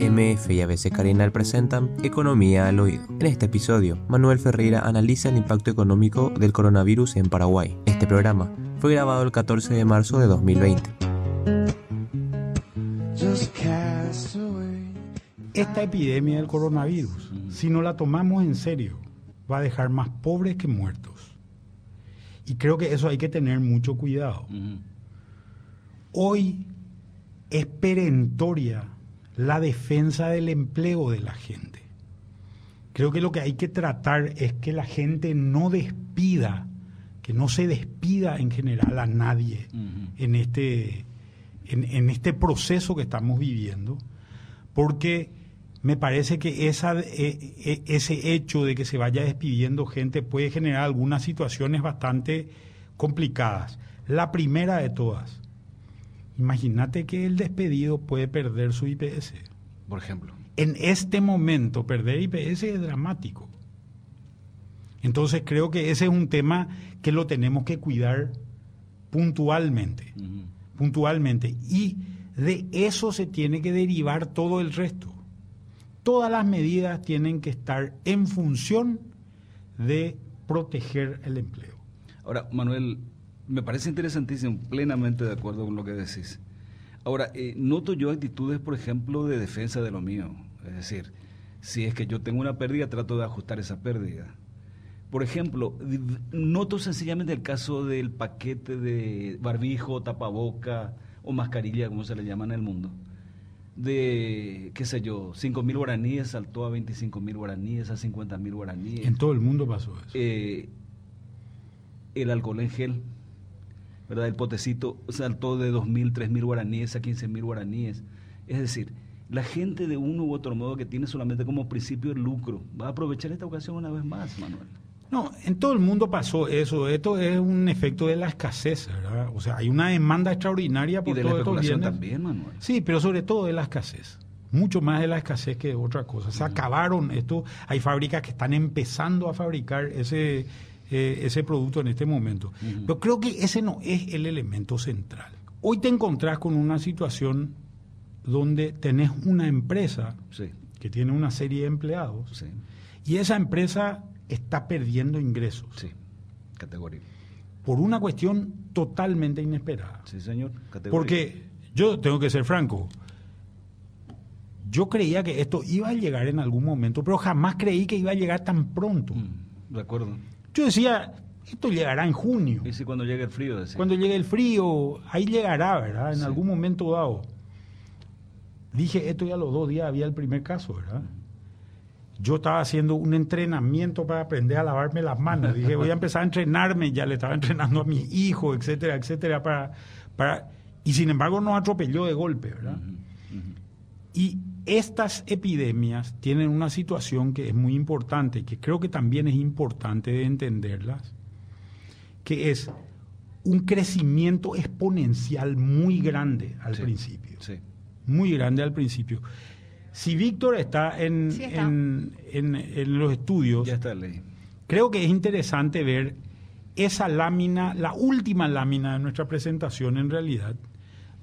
MF y ABC Carinal presentan Economía al Oído. En este episodio, Manuel Ferreira analiza el impacto económico del coronavirus en Paraguay. Este programa fue grabado el 14 de marzo de 2020. Esta epidemia del coronavirus, si no la tomamos en serio, va a dejar más pobres que muertos. Y creo que eso hay que tener mucho cuidado. Hoy es perentoria la defensa del empleo de la gente. Creo que lo que hay que tratar es que la gente no despida, que no se despida en general a nadie en, este, en, este proceso que estamos viviendo, porque me parece que esa, e, e, ese hecho de que se vaya despidiendo gente puede generar algunas situaciones bastante complicadas. La primera de todas, Imagínate que el despedido puede perder su IPS. Por ejemplo. En este momento, perder IPS es dramático. Entonces creo que ese es un tema que lo tenemos que cuidar puntualmente. Puntualmente. Y de eso se tiene que derivar todo el resto. Todas las medidas tienen que estar en función de proteger el empleo. Ahora, Manuel, me parece interesantísimo, plenamente de acuerdo con lo que decís. Ahora, eh, noto yo actitudes, por ejemplo, de defensa de lo mío. Es decir, si es que yo tengo una pérdida, trato de ajustar esa pérdida. Por ejemplo, noto sencillamente el caso del paquete de barbijo, tapaboca o mascarilla, como se le llama en el mundo. De, qué sé yo, 5 mil guaraníes saltó a 25 mil guaraníes, a 50 mil guaraníes. En todo el mundo pasó eso. Eh, el alcohol en gel ¿verdad? El potecito saltó de 2.000, 3.000 guaraníes a 15.000 guaraníes. Es decir, la gente de uno u otro modo que tiene solamente como principio el lucro va a aprovechar esta ocasión una vez más, Manuel. No, en todo el mundo pasó eso. Esto es un efecto de la escasez, ¿verdad? O sea, hay una demanda extraordinaria por y de todo la especulación también, Manuel. Sí, pero sobre todo de la escasez. Mucho más de la escasez que de otra cosa. Se acabaron esto. Hay fábricas que están empezando a fabricar ese eh, ese producto en este momento. Pero creo que ese no es el elemento central. Hoy te encontrás con una situación donde tenés una empresa que tiene una serie de empleados y esa empresa está perdiendo ingresos. Sí, categoría. Por una cuestión totalmente inesperada. Sí, señor. Porque yo tengo que ser franco. Yo creía que esto iba a llegar en algún momento, pero jamás creí que iba a llegar tan pronto. Mm, de acuerdo. Yo decía, esto llegará en junio. Y si cuando llegue el frío. Cuando llegue el frío, ahí llegará, ¿verdad? En algún momento dado. Dije, esto ya los dos días había el primer caso, ¿verdad? Yo estaba haciendo un entrenamiento para aprender a lavarme las manos. Dije, voy a empezar a entrenarme, ya le estaba entrenando a mi hijo, etcétera, etcétera, para, para... Y sin embargo nos atropelló de golpe, ¿verdad? Y estas epidemias tienen una situación que es muy importante, que creo que también es importante de entenderlas, que es un crecimiento exponencial muy grande al principio. Muy grande al principio. Si Víctor está en, En, los estudios, creo que es interesante ver esa lámina, la última lámina de nuestra presentación en realidad,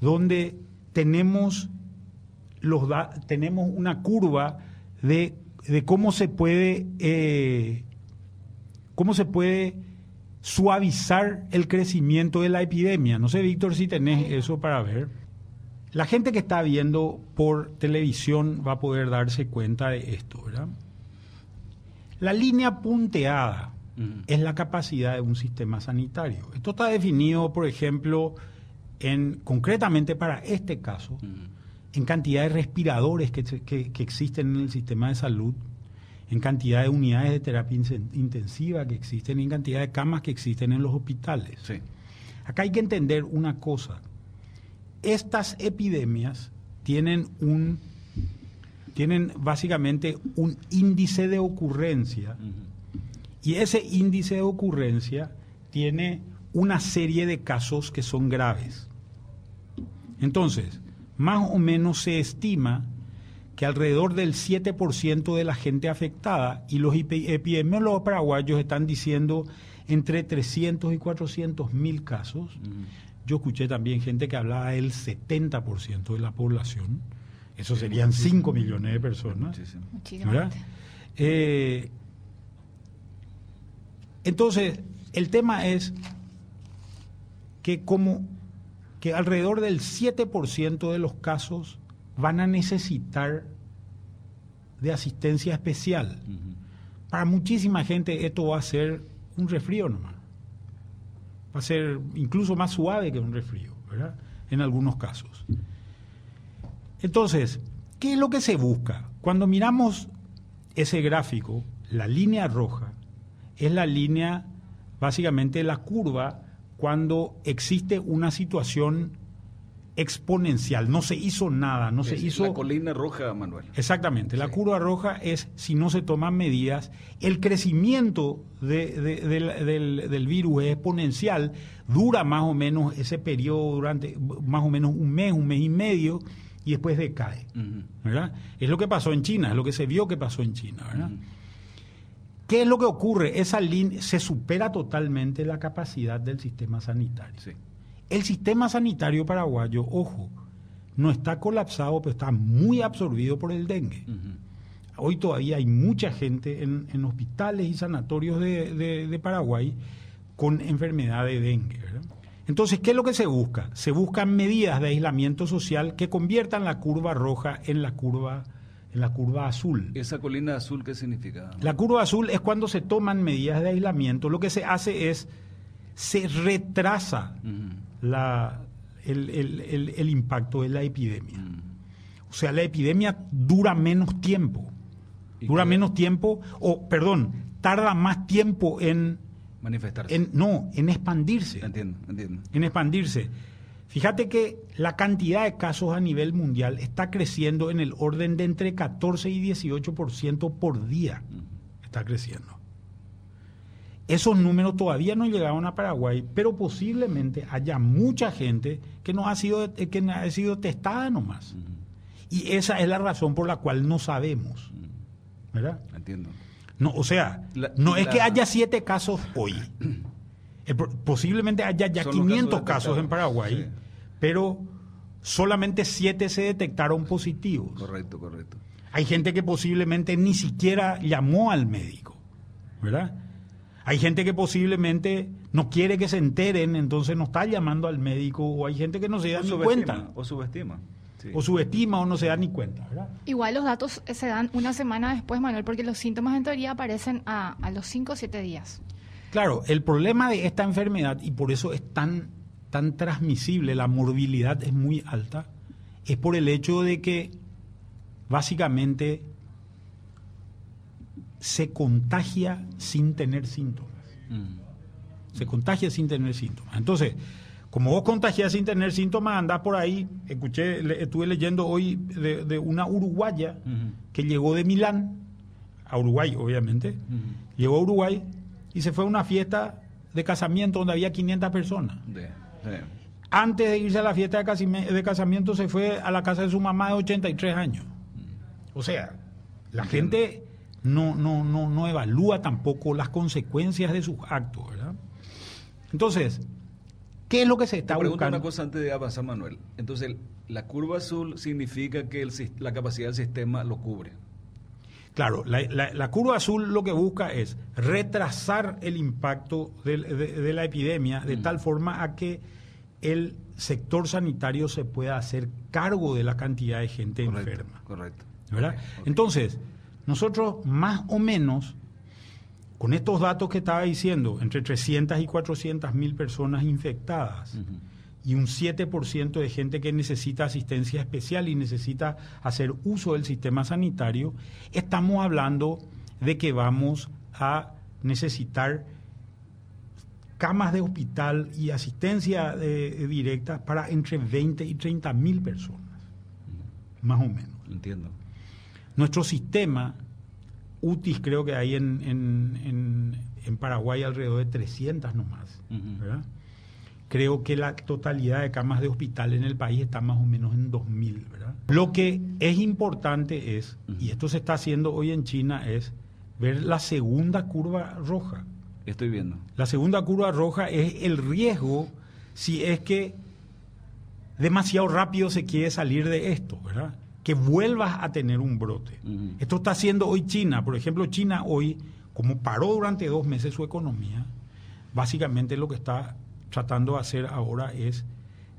donde tenemos los tenemos una curva de, cómo se puede eh, cómo se puede suavizar el crecimiento de la epidemia. No sé, Víctor, si tenés eso para ver. La gente que está viendo por televisión va a poder darse cuenta de esto, ¿verdad? La línea punteada es la capacidad de un sistema sanitario. Esto está definido, por ejemplo, en concretamente para este caso, en cantidad de respiradores que, que, existen en el sistema de salud, en cantidad de unidades de terapia intensiva que existen, en cantidad de camas que existen en los hospitales. Acá hay que entender una cosa. Estas epidemias tienen un tienen básicamente un índice de ocurrencia y ese índice de ocurrencia tiene una serie de casos que son graves. Entonces, más o menos se estima que alrededor del 7% de la gente afectada, y los epidemiólogos paraguayos están diciendo entre 300 y 400 mil casos. Yo escuché también gente que hablaba del 70% de la población Eso serían 5 millones de personas. Muchísimo. Eh, entonces, el tema es que como que alrededor del 7% de los casos van a necesitar de asistencia especial. Para muchísima gente esto va a ser un resfrío nomás. Va a ser incluso más suave que un resfrío, ¿verdad? En algunos casos. Entonces, ¿qué es lo que se busca? Cuando miramos ese gráfico, la línea roja es la línea, básicamente la curva, cuando existe una situación exponencial. No se hizo nada, no se hizo... La colina roja, Manuel. Exactamente, la curva roja es si no se toman medidas, el crecimiento de- de- del, del- del virus es exponencial, dura más o menos ese periodo durante más o menos un mes, un mes y medio, y después decae. ¿verdad? Es lo que pasó en China, es lo que se vio que pasó en China. ¿verdad? ¿Qué es lo que ocurre? Esa línea se supera totalmente la capacidad del sistema sanitario. Sí. El sistema sanitario paraguayo, ojo, no está colapsado, pero está muy absorbido por el dengue. Hoy todavía hay mucha gente en, en hospitales y sanatorios de, de- de Paraguay con enfermedad de dengue. ¿verdad? Entonces, ¿qué es lo que se busca? Se buscan medidas de aislamiento social que conviertan la curva roja en la curva, en la curva azul. ¿Esa colina azul qué significa? La curva azul es cuando se toman medidas de aislamiento. Lo que se hace es, se retrasa la- el, el- el- el impacto de la epidemia. Ujú. O sea, la epidemia dura menos tiempo. ¿Y Dura qué? menos tiempo, o perdón, tarda más tiempo en, Manifestarse. en no, en expandirse. Entiendo, entiendo. En expandirse. Fíjate que la cantidad de casos a nivel mundial está creciendo en el orden de entre 14 y 18% por día. Está creciendo. Esos números todavía no llegaron a Paraguay, pero posiblemente haya mucha gente que no ha sido, eh, que no ha sido testada nomás. Ujú. Y esa es la razón por la cual no sabemos. ¿Verdad? Entiendo. No, o sea, La- no es que haya siete casos hoy. Posiblemente haya ya Son los 500 casos casos, en Paraguay, sí. pero solamente siete se detectaron positivos. Correcto, correcto. Hay gente que posiblemente ni siquiera llamó al médico, ¿verdad? Hay gente que posiblemente no quiere que se enteren, entonces no está llamando al médico, o hay gente que no se da O ni cuenta, O subestima. Sí. o subestima o no se da ni cuenta, ¿verdad? Igual los datos se dan una semana después, Manuel, porque los síntomas en teoría aparecen a, a los 5 o 7 días. Claro, el problema de esta enfermedad, y por eso es tan, tan transmisible, la morbilidad es muy alta, es por el hecho de que básicamente se contagia sin tener síntomas. Ujú. Se contagia sin tener síntomas. Entonces, como vos contagias sin tener síntomas, andás por ahí. Escuché, le- estuve leyendo hoy de, de una uruguaya que llegó de Milán, a Uruguay, obviamente. Llegó a Uruguay y se fue a una fiesta de casamiento donde había 500 personas. Antes de irse a la fiesta de, casamiento se fue a la casa de su mamá de 83 años. O sea, la Entiendo. gente no, no, no, no evalúa tampoco las consecuencias de sus actos, ¿verdad? Entonces, ¿qué es lo que se está Te buscando? una cosa antes de avanzar, Manuel. Entonces, la curva azul significa que el la capacidad del sistema lo cubre. Claro, la, la- la curva azul lo que busca es retrasar el impacto de, de la epidemia de Mm. tal forma a que el sector sanitario se pueda hacer cargo de la cantidad de gente Correcto, enferma. correcto. Entonces, nosotros más o menos, con estos datos que estaba diciendo, entre 300 y 400 mil personas infectadas. Y un 7% de gente que necesita asistencia especial y necesita hacer uso del sistema sanitario, estamos hablando de que vamos a necesitar camas de hospital y asistencia eh, directa para entre 20 y 30 mil personas, más o menos. Entiendo. Nuestro sistema, UTIS creo que hay en, en- en- en Paraguay alrededor de 300 nomás, Ujú. ¿verdad? Creo que la totalidad de camas de hospital en el país está más o menos en 2.000, ¿verdad? Lo que es importante es, y esto se está haciendo hoy en China, es ver la segunda curva roja. Estoy viendo. La segunda curva roja es el riesgo si es que demasiado rápido se quiere salir de esto, ¿verdad? que vuelvas a tener un brote. Esto está haciendo hoy China. Por ejemplo, China hoy, como paró durante dos meses su economía, básicamente lo que está tratando de hacer ahora es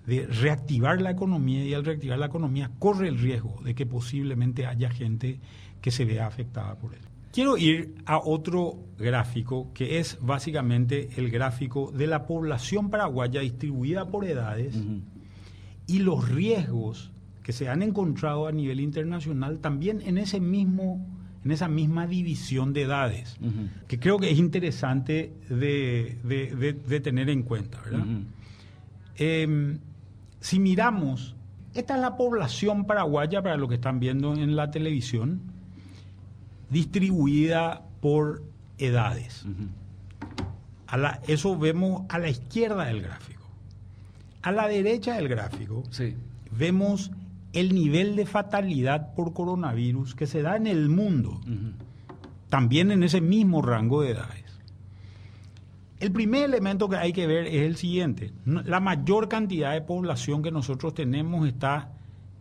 de reactivar la economía y al reactivar la economía corre el riesgo de que posiblemente haya gente que se vea afectada por él. Quiero ir a otro gráfico que es básicamente el gráfico de la población paraguaya distribuida por edades y los riesgos que se han encontrado a nivel internacional también en ese mismo en esa misma división de edades que creo que es interesante de, de- de- de tener en cuenta. Eh, si miramos esta es la población paraguaya para lo que están viendo en la televisión distribuida por edades a la- eso vemos a la izquierda del gráfico. A la derecha del gráfico Sí. vemos el nivel de fatalidad por coronavirus que se da en el mundo, también en ese mismo rango de edades. El primer elemento que hay que ver es el siguiente. La mayor cantidad de población que nosotros tenemos está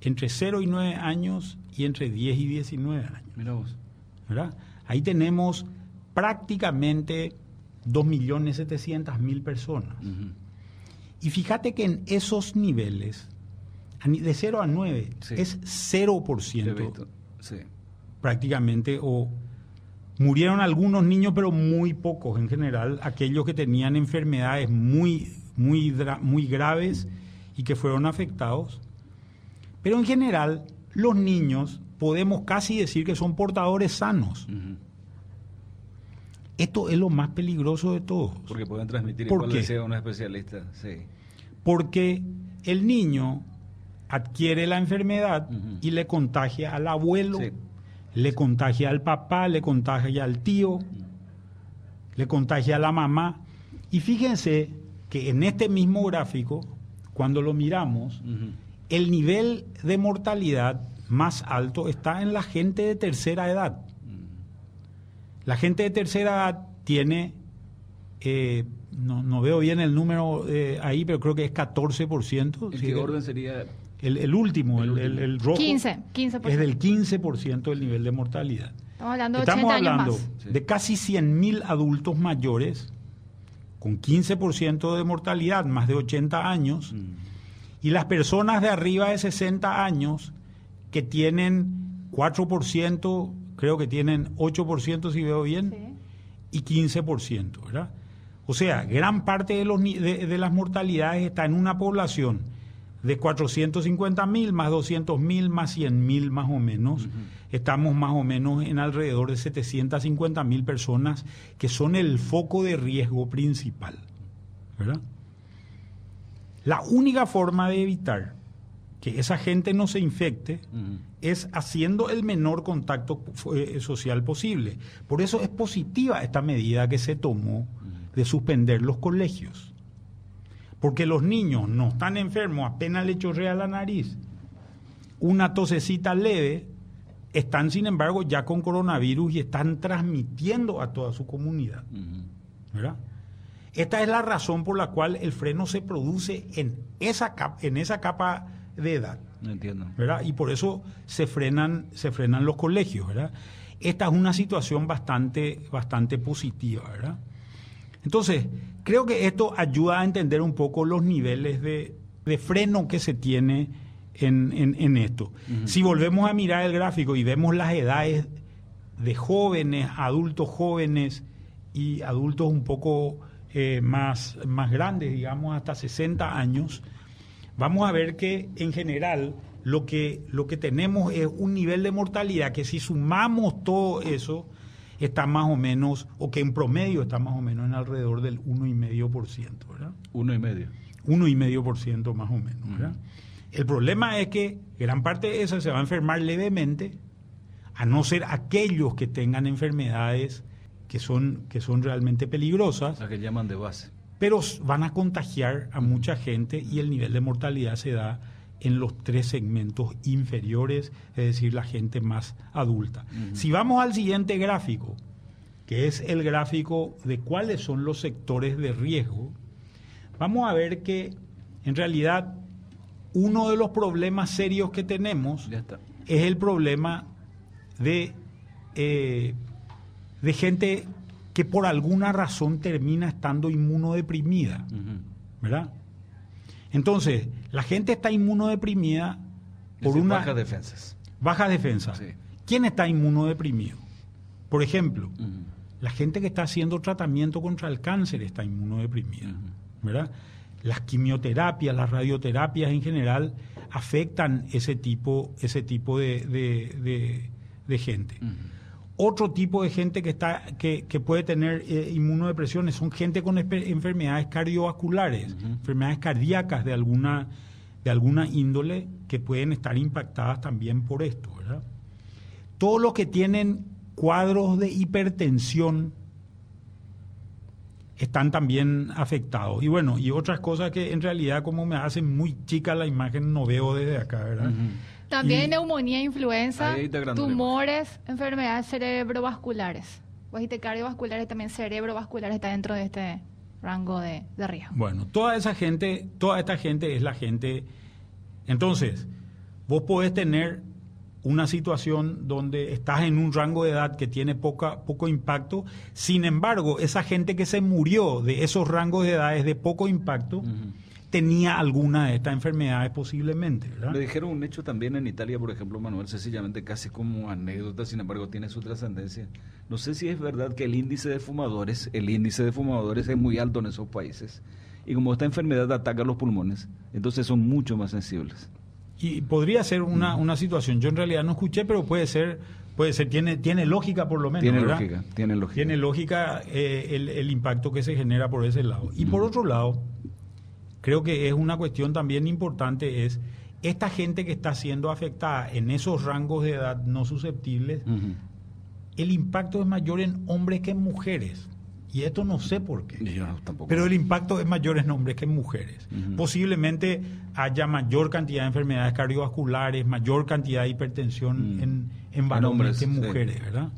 entre 0 y 9 años y entre 10 y 19 años. Mira vos. ¿verdad? Ahí tenemos prácticamente 2.700.000 personas. Ujú. Y fíjate que en esos niveles, de 0 a 9, Sí. es Te he 0% visto. Sí. prácticamente, o murieron algunos niños, pero muy pocos en general, aquellos que tenían enfermedades muy, muy, muy graves y que fueron afectados. Pero en general, los niños podemos casi decir que son portadores sanos. Esto es lo más peligroso de todos. Porque pueden transmitir, ¿Por igual un especialista. Sí. Porque el niño adquiere la enfermedad y le contagia al abuelo, Sí. le contagia al papá, le contagia al tío, le contagia a la mamá. Y fíjense que en este mismo gráfico, cuando lo miramos, el nivel de mortalidad más alto está en la gente de tercera edad. La gente de tercera edad tiene, eh, no, no veo bien el número eh, ahí, pero creo que es 14%. ¿En ¿sí? qué orden sería? El, el último, el, El el- rojo, 15, 15%. es del 15% del nivel de mortalidad. Estamos hablando de Estamos 80 hablando años más. De casi 100.000 adultos mayores con 15% de mortalidad, más de 80 años, Mm. y las personas de arriba de 60 años que tienen 4%, creo que tienen 8% si veo bien, Sí. y 15%, ¿verdad? O sea, gran parte de, los, ni- de, de las mortalidades está en una población de 450 mil más 200 mil más 100 mil más o menos. Estamos más o menos en alrededor de 750 mil personas que son el foco de riesgo principal, ¿verdad? La única forma de evitar que esa gente no se infecte es haciendo el menor contacto eh, social posible. Por eso es positiva esta medida que se tomó de suspender los colegios. Porque los niños no están enfermos, apenas le chorrea la nariz, una tosecita leve, están sin embargo ya con coronavirus y están transmitiendo a toda su comunidad. ¿verdad? Esta es la razón por la cual el freno se produce en esa capa, en esa capa de edad. No entiendo. ¿verdad? Y por eso se frenan, se frenan los colegios, ¿verdad? Esta es una situación bastante, bastante positiva, ¿verdad? Entonces, creo que esto ayuda a entender un poco los niveles de, de freno que se tiene en, en- en esto. Si volvemos a mirar el gráfico y vemos las edades de jóvenes, adultos jóvenes y adultos un poco eh, más, más grandes, digamos hasta 60 años, vamos a ver que en general lo que, lo que tenemos es un nivel de mortalidad que si sumamos todo eso, está más o menos, o que en promedio está más o menos en alrededor del 1,5%, ¿verdad? Uno y medio. 1,5% más o menos, ¿verdad? El problema es que gran parte de eso se va a enfermar levemente, a no ser aquellos que tengan enfermedades que son, que son realmente peligrosas, La que llaman de base. pero van a contagiar a mucha gente y el nivel de mortalidad se da en los tres segmentos inferiores, es decir, la gente más adulta. Si vamos al siguiente gráfico, que es el gráfico de cuáles son los sectores de riesgo, vamos a ver que en realidad uno de los problemas serios que tenemos es el problema de, eh, de gente que por alguna razón termina estando inmunodeprimida. ¿verdad? Entonces, la gente está inmunodeprimida por decir, una bajas defensas. baja defensa. Sí. ¿Quién está inmunodeprimido? Por ejemplo, la gente que está haciendo tratamiento contra el cáncer está inmunodeprimida. ¿verdad? Las quimioterapias, las radioterapias en general afectan ese tipo, ese tipo de, de- de- de gente. Otro tipo de gente que, está, que, que puede tener eh, inmunodepresiones son gente con enfermedades cardiovasculares, enfermedades cardíacas de alguna, de alguna índole que pueden estar impactadas también por esto. ¿verdad? Todos los que tienen cuadros de hipertensión están también afectados. Y bueno, y otras cosas que en realidad como me hacen muy chica la imagen no veo desde acá, ¿verdad? También Y- neumonía, influenza, tumores, enfermedades cerebrovasculares. Pues cardiovasculares, también cerebrovasculares está dentro de este rango de, de riesgo. Bueno, toda esa gente, toda esta gente es la gente. Entonces, vos podés tener una situación donde estás en un rango de edad que tiene poca, poco impacto. Sin embargo, esa gente que se murió de esos rangos de edades de poco impacto. Tenía alguna de estas enfermedades posiblemente, ¿verdad? Me dijeron un hecho también en Italia, por ejemplo, Manuel, sencillamente casi como anécdota, sin embargo tiene su trascendencia. No sé si es verdad que el índice de fumadores, el índice de fumadores es muy alto en esos países. Y como esta enfermedad ataca los pulmones, entonces son mucho más sensibles. Y podría ser una, una situación. Yo en realidad no escuché, pero puede ser, puede ser, tiene, tiene lógica por lo menos. tiene ¿verdad? lógica, tiene lógica. Tiene lógica eh, el, el impacto que se genera por ese lado. Y por otro lado, creo que es una cuestión también importante, es esta gente que está siendo afectada en esos rangos de edad no susceptibles, el impacto es mayor en hombres que en mujeres. Y esto no sé por qué. Yo tampoco. Pero el impacto es mayor en hombres que en mujeres. Ujú. Posiblemente haya mayor cantidad de enfermedades cardiovasculares, mayor cantidad de hipertensión en, en En varones hombres, que en sí. mujeres, ¿verdad?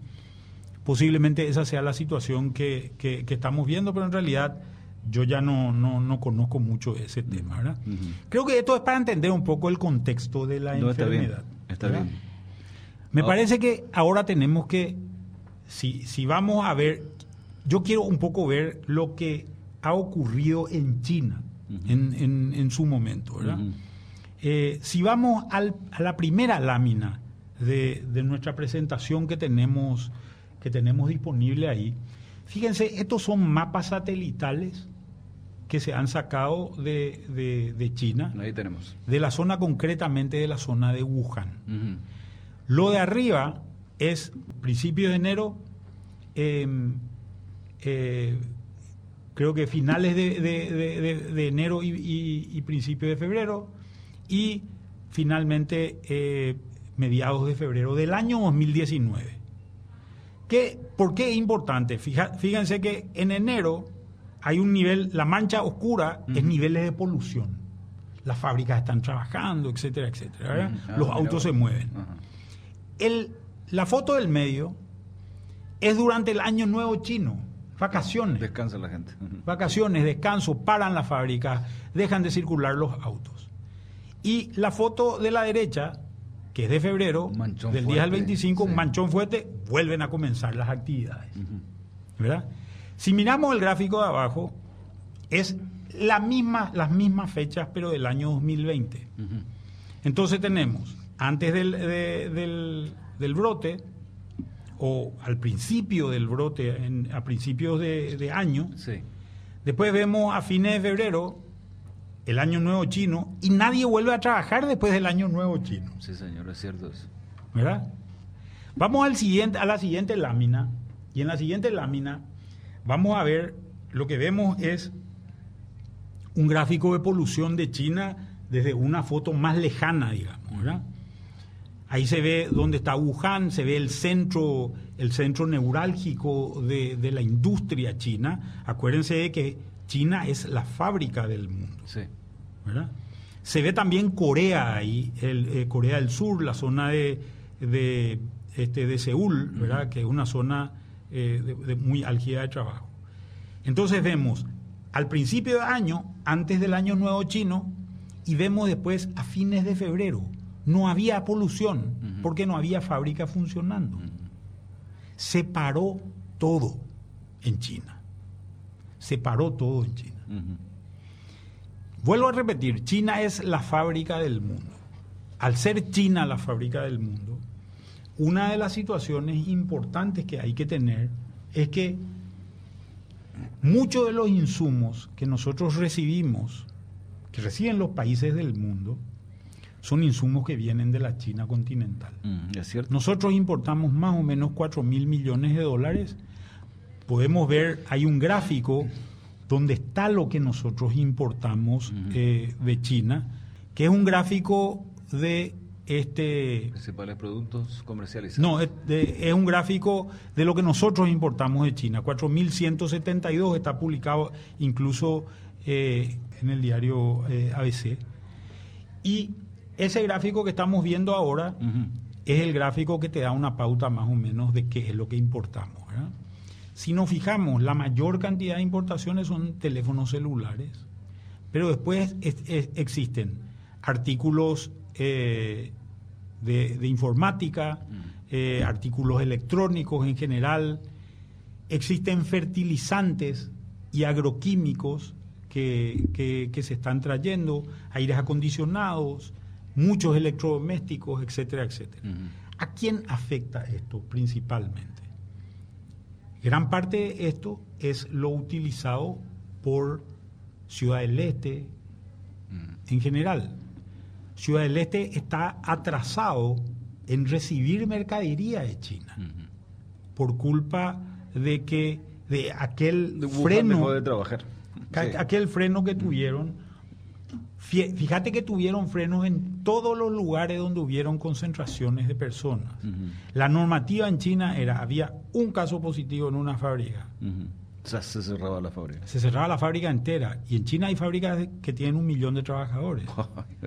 Posiblemente esa sea la situación que, que- que estamos viendo, pero en realidad yo ya no, no, no conozco mucho ese tema. Creo que esto es para entender un poco el contexto de la No, está bien, enfermedad. está bien. Me Ah. parece que ahora tenemos que, si, si vamos a ver, yo quiero un poco ver lo que ha ocurrido en China en, en- en su momento. Eh, si vamos al- a la primera lámina de, de nuestra presentación que tenemos, que tenemos disponible ahí, fíjense, estos son mapas satelitales que se han sacado de, de- de China, Ahí tenemos. de la zona concretamente de la zona de Wuhan. Lo de arriba es principios de enero, eh, eh, creo que finales de, de- de- de- de enero y, y, y principios de febrero, y finalmente eh, mediados de febrero del año 2019. ¿Qué, ¿Por qué es importante? Fija- fíjense que en enero hay un nivel, la mancha oscura es niveles de polución. Las fábricas están trabajando, etcétera, etcétera. Ah, Los mira autos se mueven. El, la foto del medio es durante el año nuevo chino, vacaciones. Descansa la gente. Vacaciones, descanso, paran las fábricas, dejan de circular los autos. Y la foto de la derecha, que es de febrero, manchón del 10 al fuerte, 25, un sí. manchón fuerte, vuelven a comenzar las actividades. ¿verdad? Si miramos el gráfico de abajo, es la misma, las mismas fechas, pero del año 2020. Ujú. Entonces tenemos, antes del, de- del, del brote, o al principio del brote, en- a principios de, de año, Sí. después vemos a fines de febrero el año nuevo chino, y nadie vuelve a trabajar después del año nuevo chino. Sí, señor, es cierto eso. ¿verdad? Vamos al siguiente, a la siguiente lámina, y en la siguiente lámina vamos a ver, lo que vemos es un gráfico de polución de China desde una foto más lejana, digamos, ¿verdad? Ahí se ve dónde está Wuhan, se ve el centro, el centro neurálgico de, de la industria china. Acuérdense de que China es la fábrica del mundo. Sí. ¿verdad? Se ve también Corea ahí, el, eh, Corea del Sur, la zona de, de, este, de Seúl, ¿verdad? que es una zona eh, de, de muy álgida de trabajo. Entonces vemos al principio de año, antes del año nuevo chino, y vemos después a fines de febrero. No había polución. Porque no había fábrica funcionando. Se paró todo en China. Se paró todo en China. Vuelvo a repetir, China es la fábrica del mundo. Al ser China la fábrica del mundo, una de las situaciones importantes que hay que tener es que muchos de los insumos que nosotros recibimos, que reciben los países del mundo, son insumos que vienen de la China continental. Mm, es cierto. Nosotros importamos más o menos 4 mil millones de dólares. Podemos ver, hay un gráfico donde está lo que nosotros importamos eh, de China, que es un gráfico de este... Principales productos comercializados. No, es, de- es un gráfico de lo que nosotros importamos de China. 4.172 está publicado incluso eh, en el diario eh, ABC. Y ese gráfico que estamos viendo ahora es el gráfico que te da una pauta más o menos de qué es lo que importamos. ¿verdad? Si nos fijamos, la mayor cantidad de importaciones son teléfonos celulares, pero después es- es- existen artículos eh, de, de informática, eh, artículos electrónicos en general, existen fertilizantes y agroquímicos que, que- que se están trayendo, aires acondicionados, muchos electrodomésticos, etcétera, etcétera. ¿A quién afecta esto principalmente? Gran parte de esto es lo utilizado por Ciudad del Este en general. Ciudad del Este está atrasado en recibir mercadería de China por culpa de que de aquel De freno de trabajar. Sí. aquel freno que tuvieron. Fíjate que tuvieron frenos en todos los lugares donde hubieron concentraciones de personas. La normativa en China era había un caso positivo en una fábrica se cerraba la fábrica. se cerraba la fábrica entera y en China hay fábricas que tienen un millón de trabajadores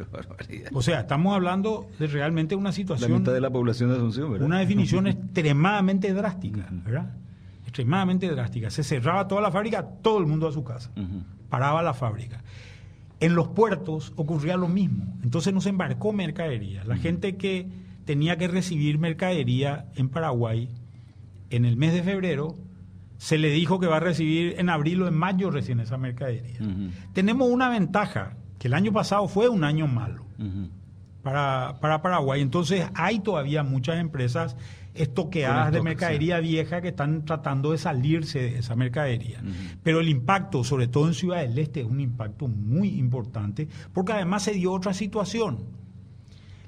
o sea estamos hablando de realmente una La situación mitad de la población de Asunción, ¿verdad? una definición extremadamente drástica, ¿verdad? Extremadamente drástica. Se cerraba toda la fábrica, todo el mundo a su casa. Paraba la fábrica. En los puertos ocurría lo mismo. Entonces no se embarcó mercadería. La gente que tenía que recibir mercadería en Paraguay en el mes de febrero, se le dijo que va a recibir en abril o en mayo recién esa mercadería. Tenemos una ventaja, que el año pasado fue un año malo para, para Paraguay. Entonces hay todavía muchas empresas estoqueadas de mercadería vieja que están tratando de salirse de esa mercadería. Pero el impacto, sobre todo en Ciudad del Este, es un impacto muy importante, porque además se dio otra situación.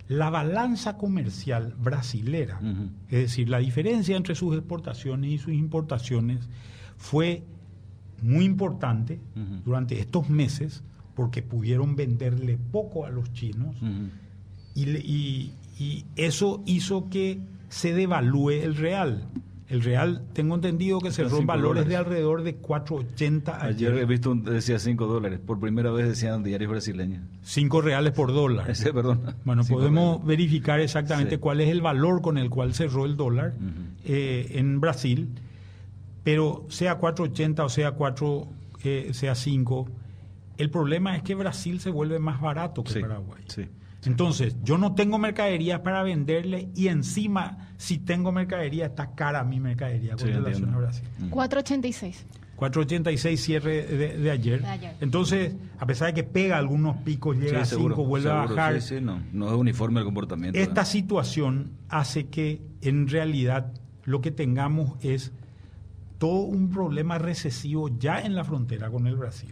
La balanza comercial brasilera, es decir, la diferencia entre sus exportaciones y sus importaciones, fue muy importante durante estos meses, porque pudieron venderle poco a los chinos y- y eso hizo que se devalúe el real. El real, tengo entendido que cerró en valores de alrededor de 4.80 Ayer he ayer. visto, un, decía 5 dólares. Por primera vez decían diarios brasileños. 5 reales por dólar. Ese, perdón. Bueno, Cinco podemos reales. verificar exactamente Sí. cuál es el valor con el cual cerró el dólar eh, en Brasil, pero sea 4.80 o sea 4, eh, sea 5, el problema es que Brasil se vuelve más barato que Sí, Paraguay. sí. Entonces, yo no tengo mercadería para venderle y encima, si tengo mercadería, está cara mi mercadería con Sí, relación entiendo. a Brasil. Ujú. 486. 4.86 cierre de, de ayer. De ayer. Entonces, a pesar de que pega algunos picos, llega a Sí, seguro, 5, vuelve a bajar. Sí, sí, no, no es uniforme el comportamiento. Esta ¿eh? situación hace que en realidad lo que tengamos es todo un problema recesivo ya en la frontera con el Brasil.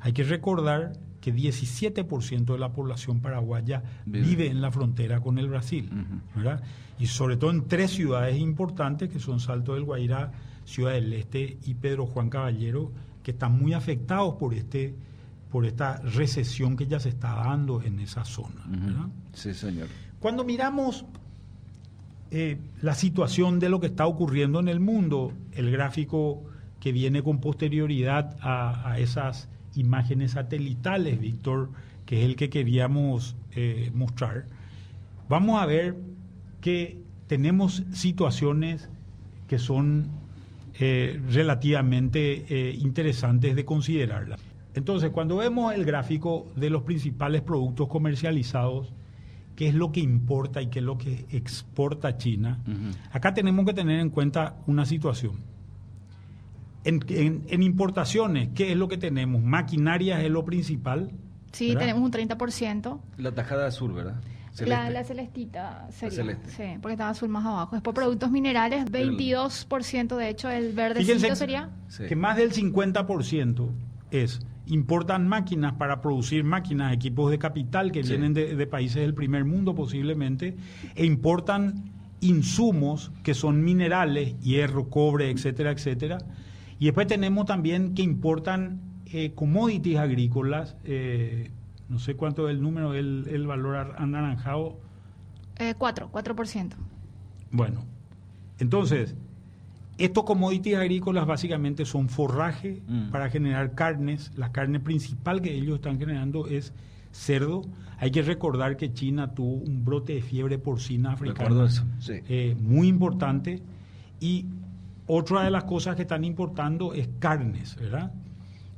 Hay que recordar que 17% de la población paraguaya Vive. vive. en la frontera con el Brasil. ¿verdad? Y sobre todo en tres ciudades importantes que son Salto del Guairá, Ciudad del Este y Pedro Juan Caballero, que están muy afectados por este por esta recesión que ya se está dando en esa zona. Sí, señor. Cuando miramos eh, la situación de lo que está ocurriendo en el mundo, el gráfico que viene con posterioridad a, a esas imágenes satelitales, Víctor, que es el que queríamos eh, mostrar, vamos a ver que tenemos situaciones que son eh, relativamente eh, interesantes de considerarlas. Entonces, cuando vemos el gráfico de los principales productos comercializados qué es lo que importa y qué es lo que exporta China, acá tenemos que tener en cuenta una situación. En, en- en importaciones, ¿qué es lo que tenemos? Maquinaria es lo principal. Sí, ¿verdad? tenemos un 30%. La tajada azul, ¿verdad? La, Celeste. la celestita sería. celeste. Sí, porque estaba azul más abajo. Después productos minerales, 22%. De hecho, el verdecito sería. Sí. que más del 50% es importan máquinas para producir máquinas, equipos de capital que Sí. vienen de, de países del primer mundo posiblemente, e importan insumos que son minerales, hierro, cobre, etcétera, etcétera. Y después tenemos también que importan eh, commodities agrícolas, eh, no sé cuánto es el número, el, el valor ar- anaranjado, Eh, 4, 4%. bueno, entonces, estos commodities agrícolas básicamente son forraje Mm. para generar carnes. La carne principal que ellos están generando es cerdo. Hay que recordar que China tuvo un brote de fiebre porcina africana Recuerdo eso, sí. eh, muy importante. Y otra de las cosas que están importando es carnes, ¿verdad?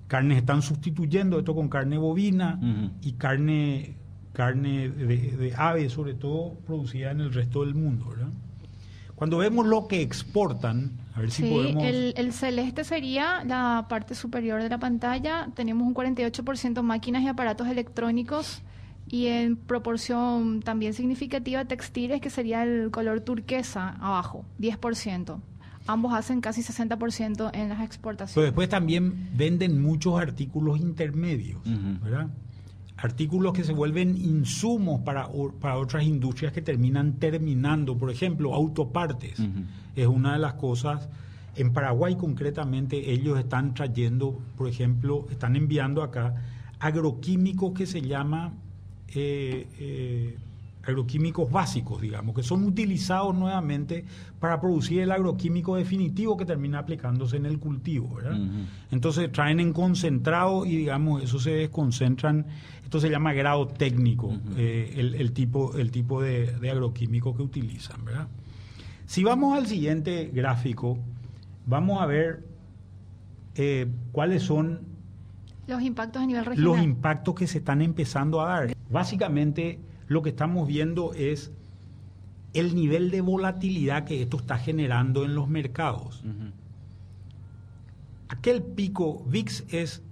Carnes están sustituyendo esto con carne bovina y carne, carne de, de ave, sobre todo producida en el resto del mundo, ¿verdad? Cuando vemos lo que exportan, a ver si podemos... el, el celeste sería la parte superior de la pantalla. Tenemos un 48% máquinas y aparatos electrónicos y en proporción también significativa textiles, que sería el color turquesa abajo, 10%. Ambos hacen casi 60% en las Pero exportaciones. después también venden muchos artículos intermedios. ¿verdad? Artículos que se vuelven insumos para, o- para otras industrias que terminan terminando. Por ejemplo, autopartes es una de las cosas. En Paraguay concretamente ellos están trayendo, por ejemplo, están enviando acá agroquímicos que se llama eh, eh, agroquímicos básicos, digamos, que son utilizados nuevamente para producir el agroquímico definitivo que termina aplicándose en el cultivo, ¿verdad? Entonces traen en concentrado y digamos eso se desconcentran, esto se llama grado técnico, eh, el, el tipo, el tipo de, de agroquímico que utilizan, ¿verdad? Si vamos al siguiente gráfico, vamos a ver eh, cuáles son Los impactos a nivel regional. los impactos que se están empezando a dar. Básicamente lo que estamos viendo es el nivel de volatilidad que esto está generando en los mercados. Aquel pico VIX es,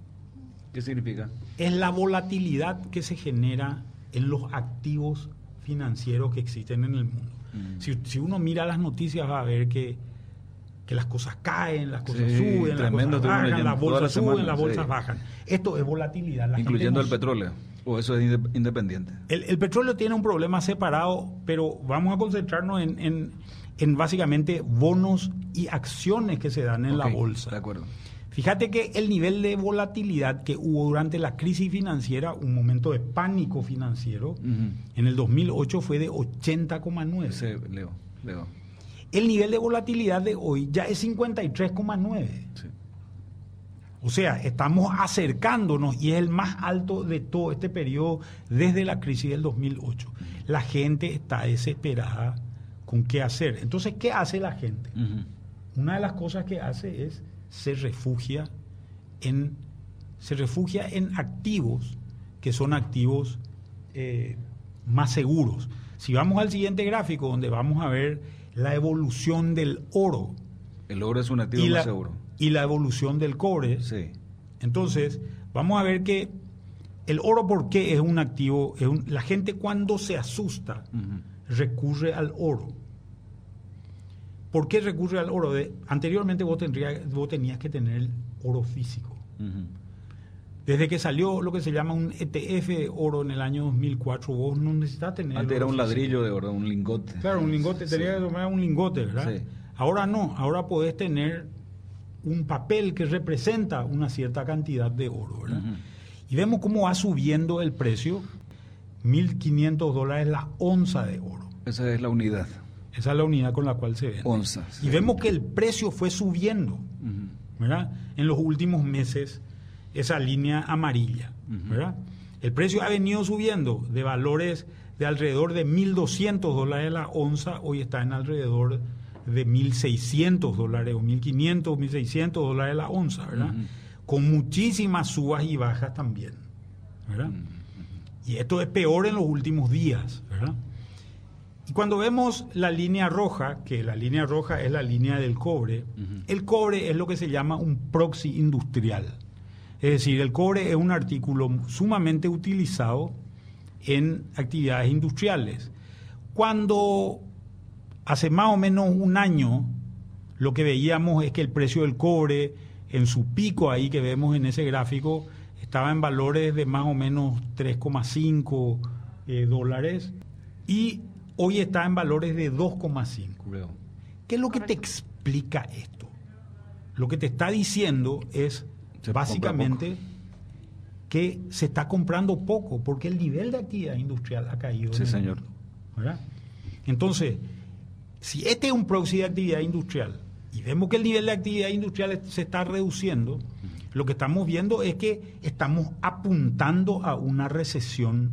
¿Qué significa? es la volatilidad que se genera en los activos financieros que existen en el mundo. Mm. Si, si uno mira las noticias va a ver que, que las cosas caen, las cosas Sí, suben, las cosas bajan, las la bolsas suben, las bolsas sí. bajan. Esto es volatilidad. La gente Incluyendo el petróleo. ¿O eso es inde- independiente? El, el petróleo tiene un problema separado, pero vamos a concentrarnos en, en- en básicamente bonos y acciones que se dan en la bolsa. De acuerdo. Fíjate que el nivel de volatilidad que hubo durante la crisis financiera, un momento de pánico financiero, Ujú. en el 2008 fue de 80,9. Ese, Leo. Leo. El nivel de volatilidad de hoy ya es 53,9. Sí. O sea, estamos acercándonos y es el más alto de todo este periodo desde la crisis del 2008. La gente está desesperada con qué hacer. Entonces, ¿qué hace la gente? Una de las cosas que hace es se refugia en se refugia en activos que son activos eh, más seguros. Si vamos al siguiente gráfico, donde vamos a ver la evolución del oro El oro es un activo más seguro. Y la evolución del cobre, Sí. entonces vamos a ver que el oro, ¿por qué es un activo? Es un- la gente cuando se asusta, recurre al oro. ¿Por qué recurre al oro? De- anteriormente vos, tendrías, vos tenías que tener oro físico. Desde que salió lo que se llama un ETF de oro en el año 2004, vos no necesitas tener... Antes era un físico. ladrillo de oro, un lingote. Claro, un lingote, Sí. tenía que tomar un lingote, ¿verdad? Sí. Ahora no, ahora podés tener un papel que representa una cierta cantidad de oro, ¿verdad? Y vemos cómo va subiendo el precio, 1.500 dólares la onza de oro. Esa es la unidad. Esa es la unidad con la cual se vende. Onza. Y vemos que el precio fue subiendo. ¿verdad? En los últimos meses, esa línea amarilla. ¿verdad? El precio ha venido subiendo de valores de alrededor de 1.200 dólares la onza, hoy está en alrededor de 1.600 dólares o 1.500, 1.600 dólares la onza, ¿verdad? Con muchísimas subas y bajas también, ¿verdad? Y esto es peor en los últimos días, ¿verdad? Y cuando vemos la línea roja, que la línea roja es la línea del cobre, el cobre es lo que se llama un proxy industrial. Es decir, el cobre es un artículo sumamente utilizado en actividades industriales. Cuando hace más o menos un año lo que veíamos es que el precio del cobre en su pico ahí que vemos en ese gráfico estaba en valores de más o menos 3,5 eh, dólares y hoy está en valores de 2,5. ¿Qué es lo que te explica esto? Lo que te está diciendo es básicamente que se está comprando poco porque el nivel de actividad industrial ha caído. Sí, señor. Entonces, si este es un proxy de actividad industrial y vemos que el nivel de actividad industrial se está reduciendo, lo que estamos viendo es que estamos apuntando a una recesión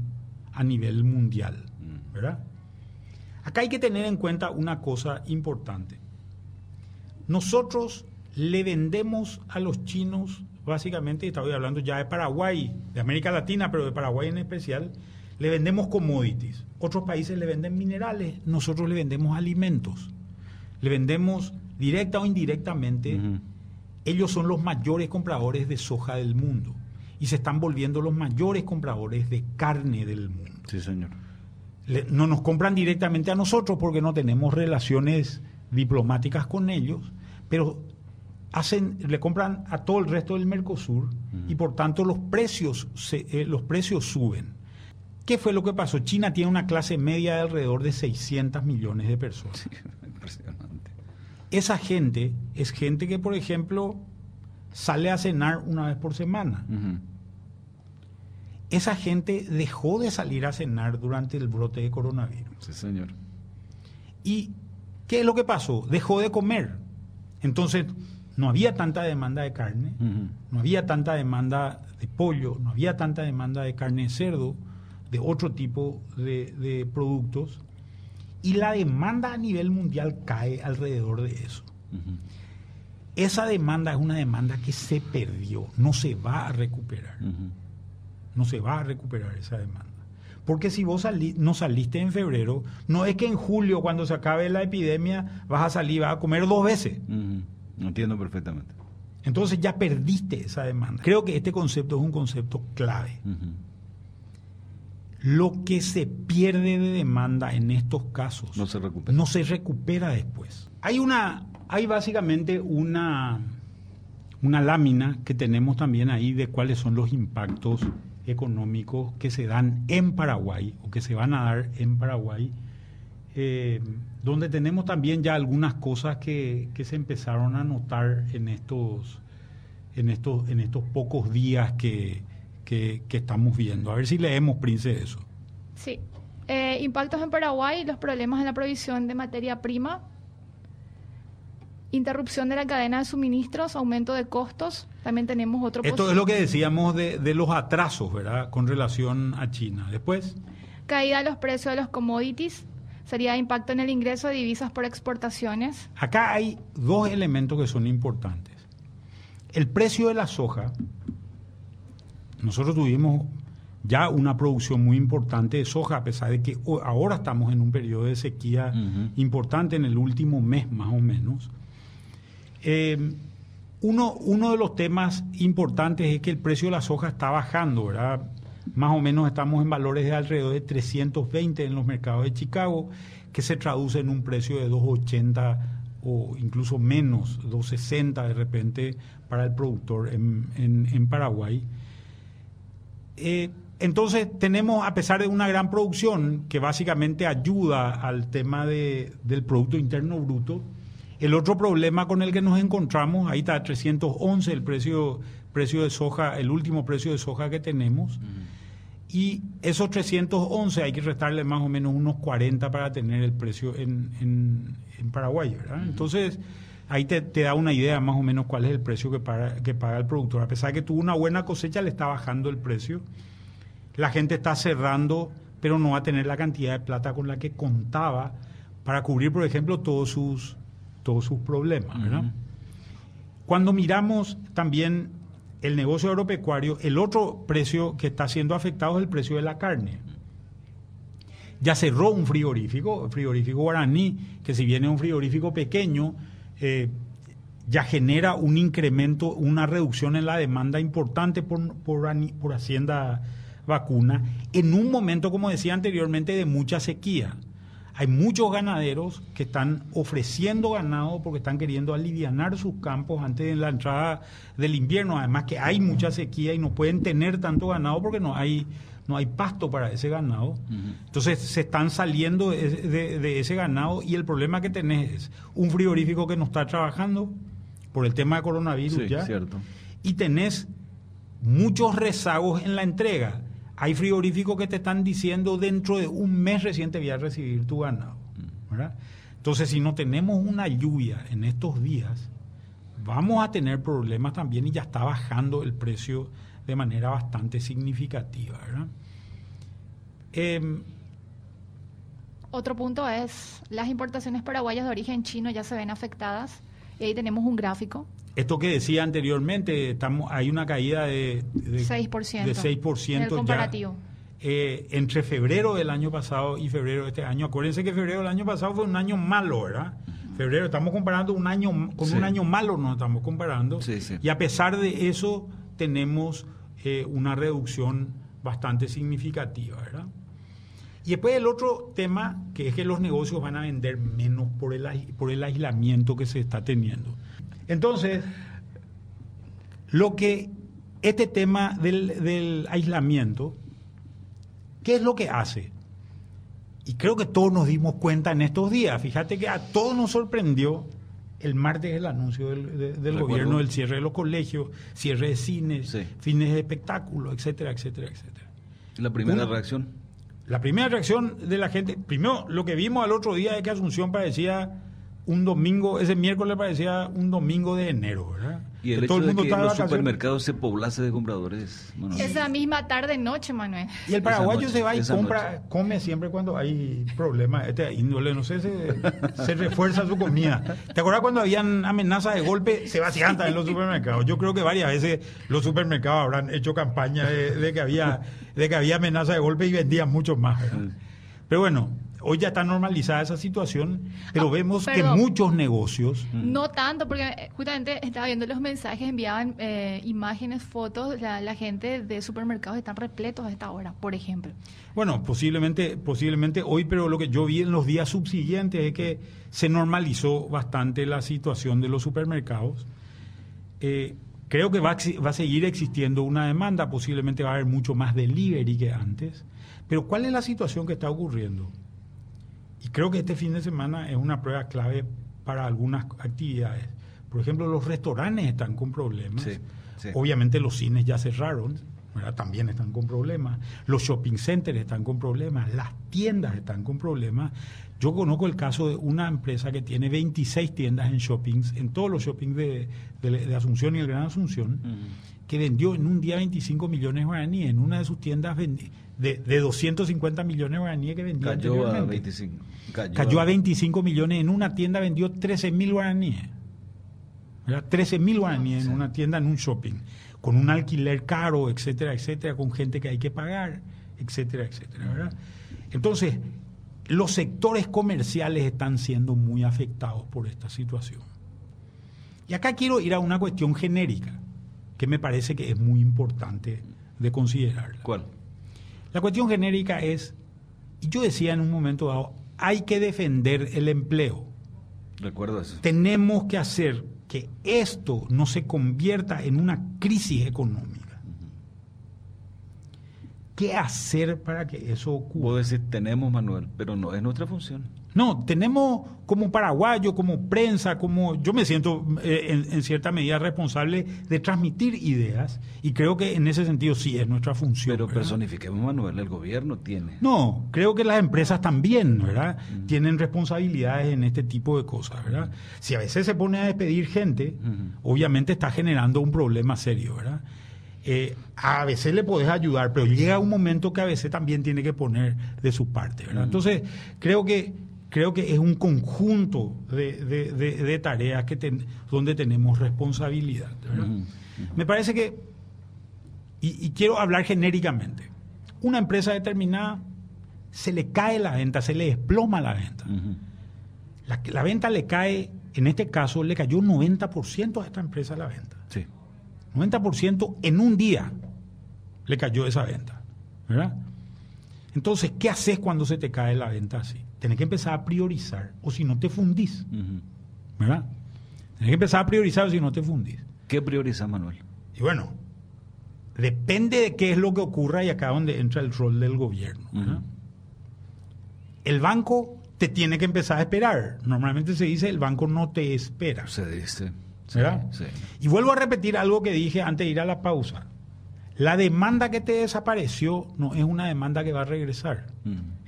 a nivel mundial. ¿verdad? Acá hay que tener en cuenta una cosa importante. Nosotros le vendemos a los chinos, básicamente, estoy hablando ya de Paraguay, de América Latina, pero de Paraguay en especial, le vendemos commodities. Otros países le venden minerales, nosotros le vendemos alimentos. Le vendemos directa o indirectamente ellos son los mayores compradores de soja del mundo y se están volviendo los mayores compradores de carne del mundo. Sí, señor. no nos compran directamente a nosotros porque no tenemos relaciones diplomáticas con ellos, pero hacen, le compran a todo el resto del Mercosur y por tanto los precios, eh, los precios suben. ¿Qué fue lo que pasó? China tiene una clase media de alrededor de 600 millones de personas. impresionante. Esa gente es gente que, por ejemplo, sale a cenar una vez por semana. Esa gente dejó de salir a cenar durante el brote de coronavirus. Sí, señor. ¿Y qué es lo que pasó? Dejó de comer. Entonces, no había tanta demanda de carne, no había tanta demanda de pollo, no había tanta demanda de carne de cerdo, de otro tipo de productos y la demanda a nivel mundial cae alrededor de eso. Esa demanda es una demanda que se perdió, no se va a recuperar. No se va a recuperar esa demanda. Porque si vos no saliste en febrero, no es que en julio, cuando se acabe la epidemia, vas a salir, vas a comer dos veces. Entiendo perfectamente. Entonces ya perdiste esa demanda. Creo que este concepto es un concepto clave lo que se pierde de demanda en estos casos no se recupera, no se recupera después. Hay una, hay básicamente una, una lámina que tenemos también ahí de cuáles son los impactos económicos que se dan en Paraguay o que se van a dar en Paraguay, eh, donde tenemos también ya algunas cosas que, se empezaron a notar en estos, en estos, en estos pocos días que, que, estamos viendo. A ver si leemos, Prince, eso. Sí. Eh, impactos en Paraguay, los problemas en la provisión de materia prima, interrupción de la cadena de suministros, aumento de costos. También tenemos otro. Esto es lo que decíamos de, de, los atrasos, ¿verdad? Con relación a China. Después. Caída de los precios de los commodities. Sería impacto en el ingreso de divisas por exportaciones. Acá hay dos elementos que son importantes. El precio de la soja nosotros tuvimos ya una producción muy importante de soja, a pesar de que ahora estamos en un periodo de sequía importante en el último mes más o menos. Eh, uno, uno de los temas importantes es que el precio de la soja está bajando, ¿verdad? Más o menos estamos en valores de alrededor de 320 en los mercados de Chicago, que se traduce en un precio de 280 o incluso menos, 260 de repente para el productor en, en Paraguay. Eh, entonces tenemos, a pesar de una gran producción que básicamente ayuda al tema de, del Producto Interno Bruto, el otro problema con el que nos encontramos, ahí está 311 el precio, precio de soja, el último precio de soja que tenemos, y esos 311 hay que restarle más o menos unos 40 para tener el precio en, en, Paraguay, ¿verdad? Entonces ahí te, te, da una idea más o menos cuál es el precio que paga, que paga el productor. A pesar de que tuvo una buena cosecha, le está bajando el precio. La gente está cerrando, pero no va a tener la cantidad de plata con la que contaba para cubrir, por ejemplo, todos sus, todos sus problemas. Cuando miramos también el negocio agropecuario, el otro precio que está siendo afectado es el precio de la carne. Ya cerró un frigorífico, el frigorífico guaraní, que si bien es un frigorífico pequeño, eh, ya genera un incremento, una reducción en la demanda importante por, por, Hacienda Vacuna, en un momento, como decía anteriormente, de mucha sequía. Hay muchos ganaderos que están ofreciendo ganado porque están queriendo aliviar sus campos antes de la entrada del invierno. Además que hay mucha sequía y no pueden tener tanto ganado porque no hay no hay pasto para ese ganado. Entonces se están saliendo de, ese ganado y el problema que tenés es un frigorífico que no está trabajando por el tema de coronavirus ya. Cierto. Y tenés muchos rezagos en la entrega. Hay frigoríficos que te están diciendo dentro de un mes reciente voy a recibir tu ganado. Entonces, si no tenemos una lluvia en estos días, vamos a tener problemas también y ya está bajando el precio de manera bastante significativa. Em, Otro punto es, las importaciones paraguayas de origen chino ya se ven afectadas y ahí tenemos un gráfico. Esto que decía anteriormente, estamos, hay una caída de, de 6%, de 6% en el comparativo. Eh, entre febrero del año pasado y febrero de este año. Acuérdense que febrero del año pasado fue un año malo, ¿verdad? Febrero, estamos comparando un año con un año malo, no estamos comparando. Y a pesar de eso, tenemos eh, una reducción bastante significativa, ¿verdad? Y después el otro tema, que es que los negocios van a vender menos por el, por el aislamiento que se está teniendo. Entonces, lo que este tema del, aislamiento, ¿qué es lo que hace? Y creo que todos nos dimos cuenta en estos días. Fíjate que a todos nos sorprendió el martes el anuncio del, gobierno del cierre de los colegios, cierre de cines, fines de espectáculos, etcétera, etcétera, etcétera. ¿La primera reacción? La primera reacción de la gente, primero lo que vimos al otro día es que Asunción parecía un domingo, ese miércoles parecía un domingo de enero, ¿verdad? Y el hecho de que los supermercados se poblase de compradores. Esa misma tarde noche, Manuel. Y el paraguayo se va y compra, come siempre cuando hay problemas. Este índole, no sé, se, refuerza su comida. ¿Te acuerdas cuando habían amenazas de golpe? Se vacían también los supermercados. Yo creo que varias veces los supermercados habrán hecho campaña de, que había de que había amenaza de golpe y vendían mucho más. Pero bueno, Hoy ya está normalizada esa situación, pero ah, vemos que muchos negocios... No tanto, porque eh, justamente estaba viendo los mensajes, enviaban eh, imágenes, fotos, la, gente de supermercados están repletos a esta hora, por ejemplo. Bueno, posiblemente, posiblemente hoy, pero lo que yo vi en los días subsiguientes es que se normalizó bastante la situación de los supermercados. Eh, creo que va a, va a seguir existiendo una demanda, posiblemente va a haber mucho más delivery que antes. Pero ¿cuál es la situación que está ocurriendo? Y creo que este fin de semana es una prueba clave para algunas actividades. Por ejemplo, los restaurantes están con problemas. Obviamente los cines ya cerraron, también están con problemas. Los shopping centers están con problemas. Las tiendas están con problemas. Yo conozco el caso de una empresa que tiene 26 tiendas en shoppings, en todos los shoppings de, Asunción y el Gran Asunción, que vendió en un día 25 millones de guaraníes. En una de sus tiendas vendí, de, de 250 millones de guaraníes que vendía Cayó a 25. Cayó, a 25 millones. En una tienda vendió 13 mil guaraníes. 13 mil guaraníes en una tienda, en un shopping. Con un alquiler caro, etcétera, etcétera, con gente que hay que pagar, etcétera, etcétera. Entonces, los sectores comerciales están siendo muy afectados por esta situación. Y acá quiero ir a una cuestión genérica, que me parece que es muy importante de considerar. ¿Cuál? La cuestión genérica es, y yo decía en un momento dado, hay que defender el empleo. Recuerdo eso. Tenemos que hacer que esto no se convierta en una crisis económica. ¿Qué hacer para que eso ocurra? Puedo decir, tenemos, Manuel, pero no es nuestra función. No, tenemos como paraguayo, como prensa, como yo me siento eh, en, cierta medida responsable de transmitir ideas y creo que en ese sentido sí es nuestra función. Pero personifiquemos, Manuel, el gobierno tiene. No, creo que las empresas también, ¿verdad? Tienen responsabilidades en este tipo de cosas, ¿verdad? Si a veces se pone a despedir gente, obviamente está generando un problema serio, ¿verdad? Eh, a veces le podés ayudar, pero llega un momento que a veces también tiene que poner de su parte, ¿verdad? Entonces, creo que creo que es un conjunto de, tareas que donde tenemos responsabilidad. Me parece que y, y quiero hablar genéricamente. Una empresa determinada se le cae la venta, se le desploma la venta. La venta le cae, en este caso, le cayó un 90% a esta empresa la venta. Sí. 90% en un día le cayó esa venta. ¿Verdad? Entonces, ¿qué haces cuando se te cae la venta así? Tienes que empezar a priorizar, o si no te fundís. ¿Verdad? Tienes que empezar a priorizar, o si no te fundís. ¿Qué prioriza Manuel? Y bueno, depende de qué es lo que ocurra y acá donde entra el rol del gobierno. El banco te tiene que empezar a esperar. Normalmente se dice el banco no te espera. Se dice. ¿Verdad? Sí. Y vuelvo a repetir algo que dije antes de ir a la pausa. La demanda que te desapareció no es una demanda que va a regresar.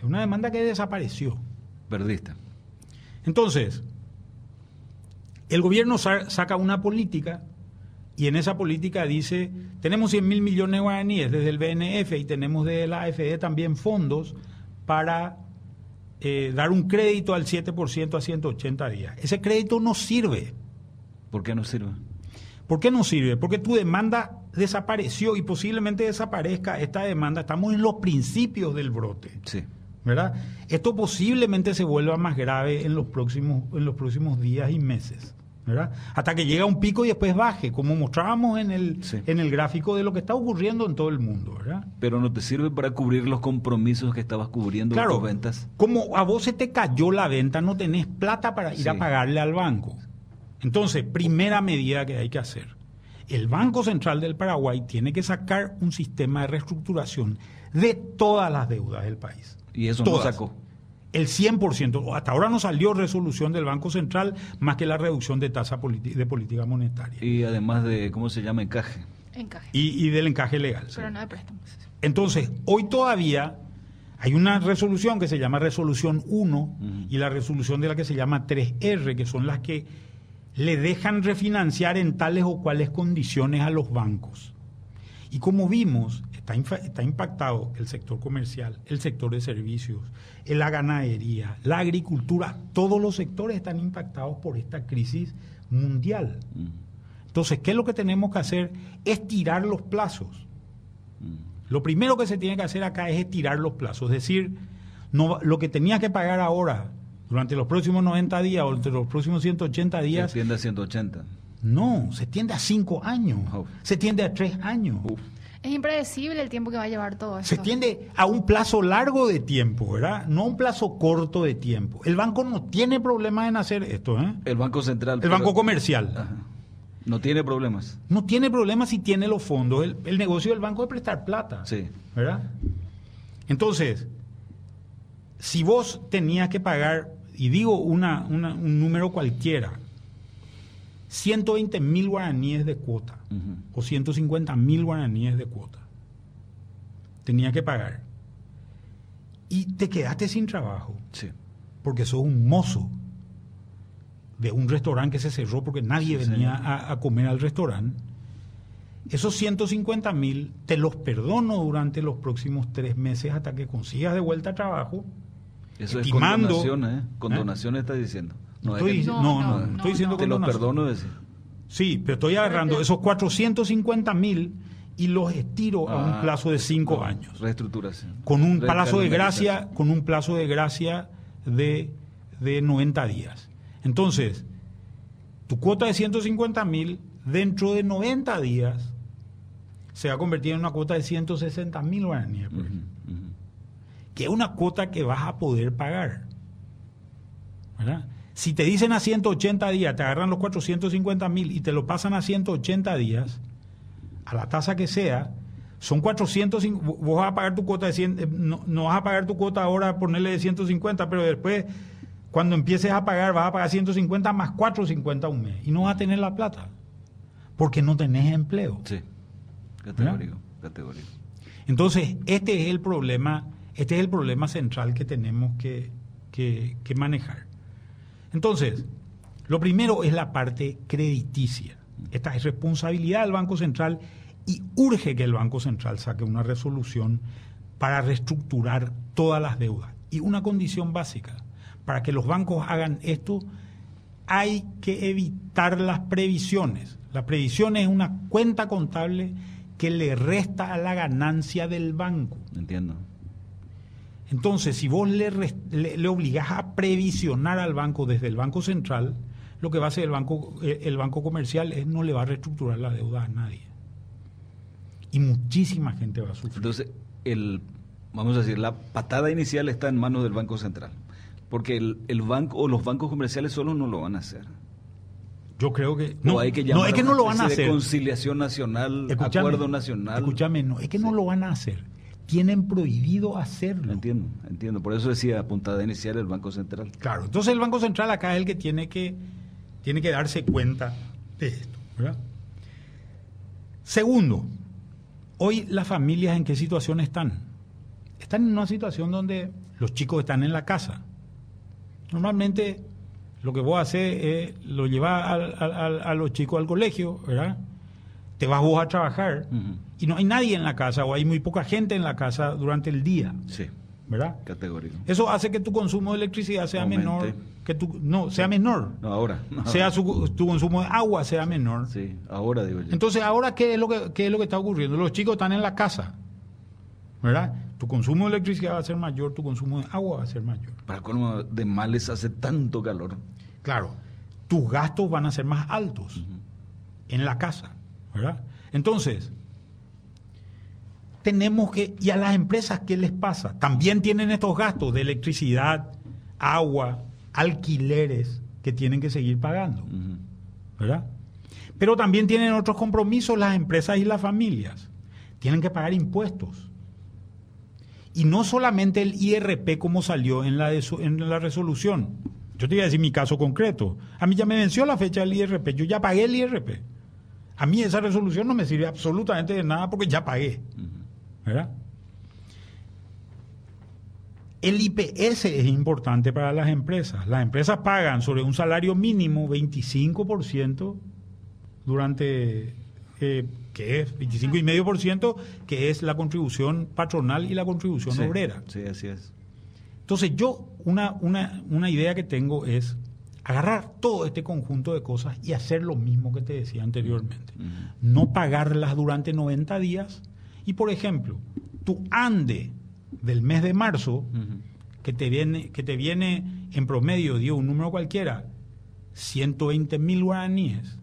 Es una demanda que desapareció. Perdiste. Entonces, el gobierno sa- saca una política y en esa política dice, tenemos 100 mil millones de guaraníes desde el BNF y tenemos desde la AFD también fondos para eh, dar un crédito al 7% a 180 días. Ese crédito no sirve. ¿Por qué no sirve? ¿Por qué no sirve? Porque tu demanda desapareció y posiblemente desaparezca esta demanda. Estamos en los principios del brote. Sí. ¿Verdad? Esto posiblemente se vuelva más grave en los próximos, en los próximos días y meses, ¿verdad? Hasta que llegue a un pico y después baje, como mostrábamos en el, Sí. en el gráfico de lo que está ocurriendo en todo el mundo, ¿verdad? Pero no te sirve para cubrir los compromisos que estabas cubriendo con Claro, tus ventas. como a vos se te cayó la venta, no tenés plata para ir Sí. a pagarle al banco. Entonces, primera medida que hay que hacer. El Banco Central del Paraguay tiene que sacar un sistema de reestructuración de todas las deudas del país. Y eso Todas. no sacó. El 100%. Hasta ahora no salió resolución del Banco Central más que la reducción de tasa de política monetaria Y además de, ¿cómo se llama? Encaje. Encaje. y, y del encaje legal. Pero no de préstamos. Entonces, hoy todavía hay una resolución que se llama resolución 1 Ujú. y la resolución de la que se llama 3R, que son las que le dejan refinanciar en tales o cuales condiciones a los bancos. Y como vimos, está, impactado el sector comercial, el sector de servicios, la ganadería, la agricultura, todos los sectores están impactados por esta crisis mundial. Mm, Entonces, ¿qué es lo que tenemos que hacer? Es tirar los plazos. mm. Lo primero que se tiene que hacer acá es estirar los plazos, es decir, no, lo que tenías que pagar ahora, durante los próximos 90 días o durante los próximos 180 Se días, extiende a 180. no, se tiende a 5 años, se tiende a 3 años, Uf. Es impredecible el tiempo que va a llevar todo esto. se tiende a un plazo largo de tiempo, ¿verdad? No a un plazo corto de tiempo. El banco no tiene problema en hacer esto, ¿eh? El Banco Central. El pero- banco comercial. Ajá. No tiene problemas. No tiene problema si tiene los fondos. El, el negocio del banco es prestar plata. Sí. ¿verdad? Entonces, si vos tenías que pagar, y digo una, una- un número cualquiera, 120 mil guaraníes de cuota o 150 mil guaraníes de cuota, tenías que pagar. Y te quedaste sin trabajo Sí. porque sos un mozo de un restaurante que se cerró porque nadie Sí, venía a, a comer al restaurante. Esos 150 mil te los perdono durante los próximos tres meses hasta que consigas de vuelta trabajo. Eso Estimando- es con donaciones, ¿eh? Con ¿Eh? donaciones está diciendo. No, es estoy, que- no, No, no, no, estoy no, diciendo no. te donación. perdono decir. Sí, pero estoy agarrando esos 450 mil y los estiro a un Ah, plazo de cinco no, años. Reestructuración. Con un plazo de gracia, con un plazo de gracia de, de 90 días. Entonces, tu cuota de 150 mil, dentro de 90 días, se va a convertir en una cuota de 160 mil guaraníes, ujú. que es una cuota que vas a poder pagar. ¿verdad? Si te dicen a 180 días, te agarran los 450 mil y te lo pasan a 180 días, a la tasa que sea, son 400, vos vas a pagar tu cuota de 100, eh, no, no vas a pagar tu cuota ahora ponerle de 150, pero después cuando empieces a pagar vas a pagar 150 más 450 un mes y no vas a tener la plata porque no tenés empleo. Sí. Categórico, categórico. Entonces, este es el problema, este es el problema central que tenemos que, que- que manejar. Entonces, lo primero es la parte crediticia. Esta es responsabilidad del Banco Central y urge que el Banco Central saque una resolución para reestructurar todas las deudas. Y una condición básica, para que los bancos hagan esto, hay que evitar las previsiones. La previsión es una cuenta contable que le resta a la ganancia del banco. Entiendo. Entonces, si vos le, le, le obligás a previsionar al banco desde el Banco Central, lo que va a hacer el banco, eh, el banco comercial es no le va a reestructurar la deuda a nadie. Y muchísima gente va a sufrir. Entonces, el, vamos a decir, la patada inicial está en manos del Banco Central. Porque el, el banco o los bancos comerciales solos no lo van a hacer. Yo creo que No, hay que no llamar es que no lo van a hacer. conciliación nacional, acuerdo nacional. Escúchame, no, es que no lo van a hacer. Tienen prohibido hacerlo. Entiendo, entiendo. Por eso decía puntada inicial el Banco Central. Claro, entonces el Banco Central acá es el que tiene que, tiene que darse cuenta de esto. ¿verdad? Segundo, hoy las familias en qué situación están? Están en una situación donde los chicos están en la casa. Normalmente lo que vos haces es lo llevas al- a los chicos al colegio, ¿verdad? Te vas vos a trabajar y no hay nadie en la casa o hay muy poca gente en la casa durante el día, Sí, ¿verdad? categórico. Eso hace que tu consumo de electricidad sea Aumente. menor, que tu, no, sea menor, No, ahora. no. sea su- tu consumo de agua sea menor. Sí, ahora digo yo. Entonces, ahora qué es lo que qué es lo que está ocurriendo? Los chicos están en la casa. ¿Verdad? Tu consumo de electricidad va a ser mayor, tu consumo de agua va a ser mayor. Para colmo de males hace tanto calor. Claro, tus gastos van a ser más altos en la casa, ¿verdad? Entonces, tenemos que, y a las empresas, ¿qué les pasa? También tienen estos gastos de electricidad, agua, alquileres que tienen que seguir pagando. ¿verdad? Pero también tienen otros compromisos las empresas y las familias. Tienen que pagar impuestos. Y no solamente el IRP como salió en la, de en la resolución. Yo te voy a decir mi caso concreto. A mí ya me venció la fecha del IRP. Yo ya pagué el IRP. A mí esa resolución no me sirve absolutamente de nada porque ya pagué. ¿Verdad? El IPS es importante para las empresas. Las empresas pagan sobre un salario mínimo 25% durante, eh, que es 25,5%, que es la contribución patronal y la contribución Sí, obrera. Sí, así es. Entonces yo, una, una, una idea que tengo es agarrar todo este conjunto de cosas y hacer lo mismo que te decía anteriormente. No pagarlas durante 90 días. Y, por ejemplo, tu ANDE del mes de marzo, que te viene, que te viene en promedio, dio un número cualquiera, 120 mil guaraníes,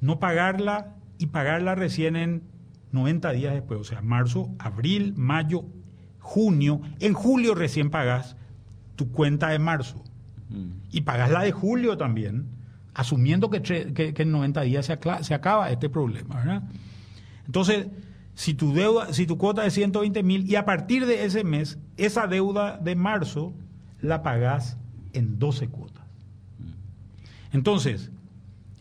no pagarla y pagarla recién en 90 días después, o sea, marzo, abril, mayo, junio, en julio recién pagas tu cuenta de marzo Ujú. y pagas la de julio también, asumiendo que, tre- que- que en 90 días se, acaba este problema, ¿verdad? Entonces, si tu deuda, si tu cuota es 120 mil y a partir de ese mes, esa deuda de marzo la pagás en 12 cuotas. Entonces,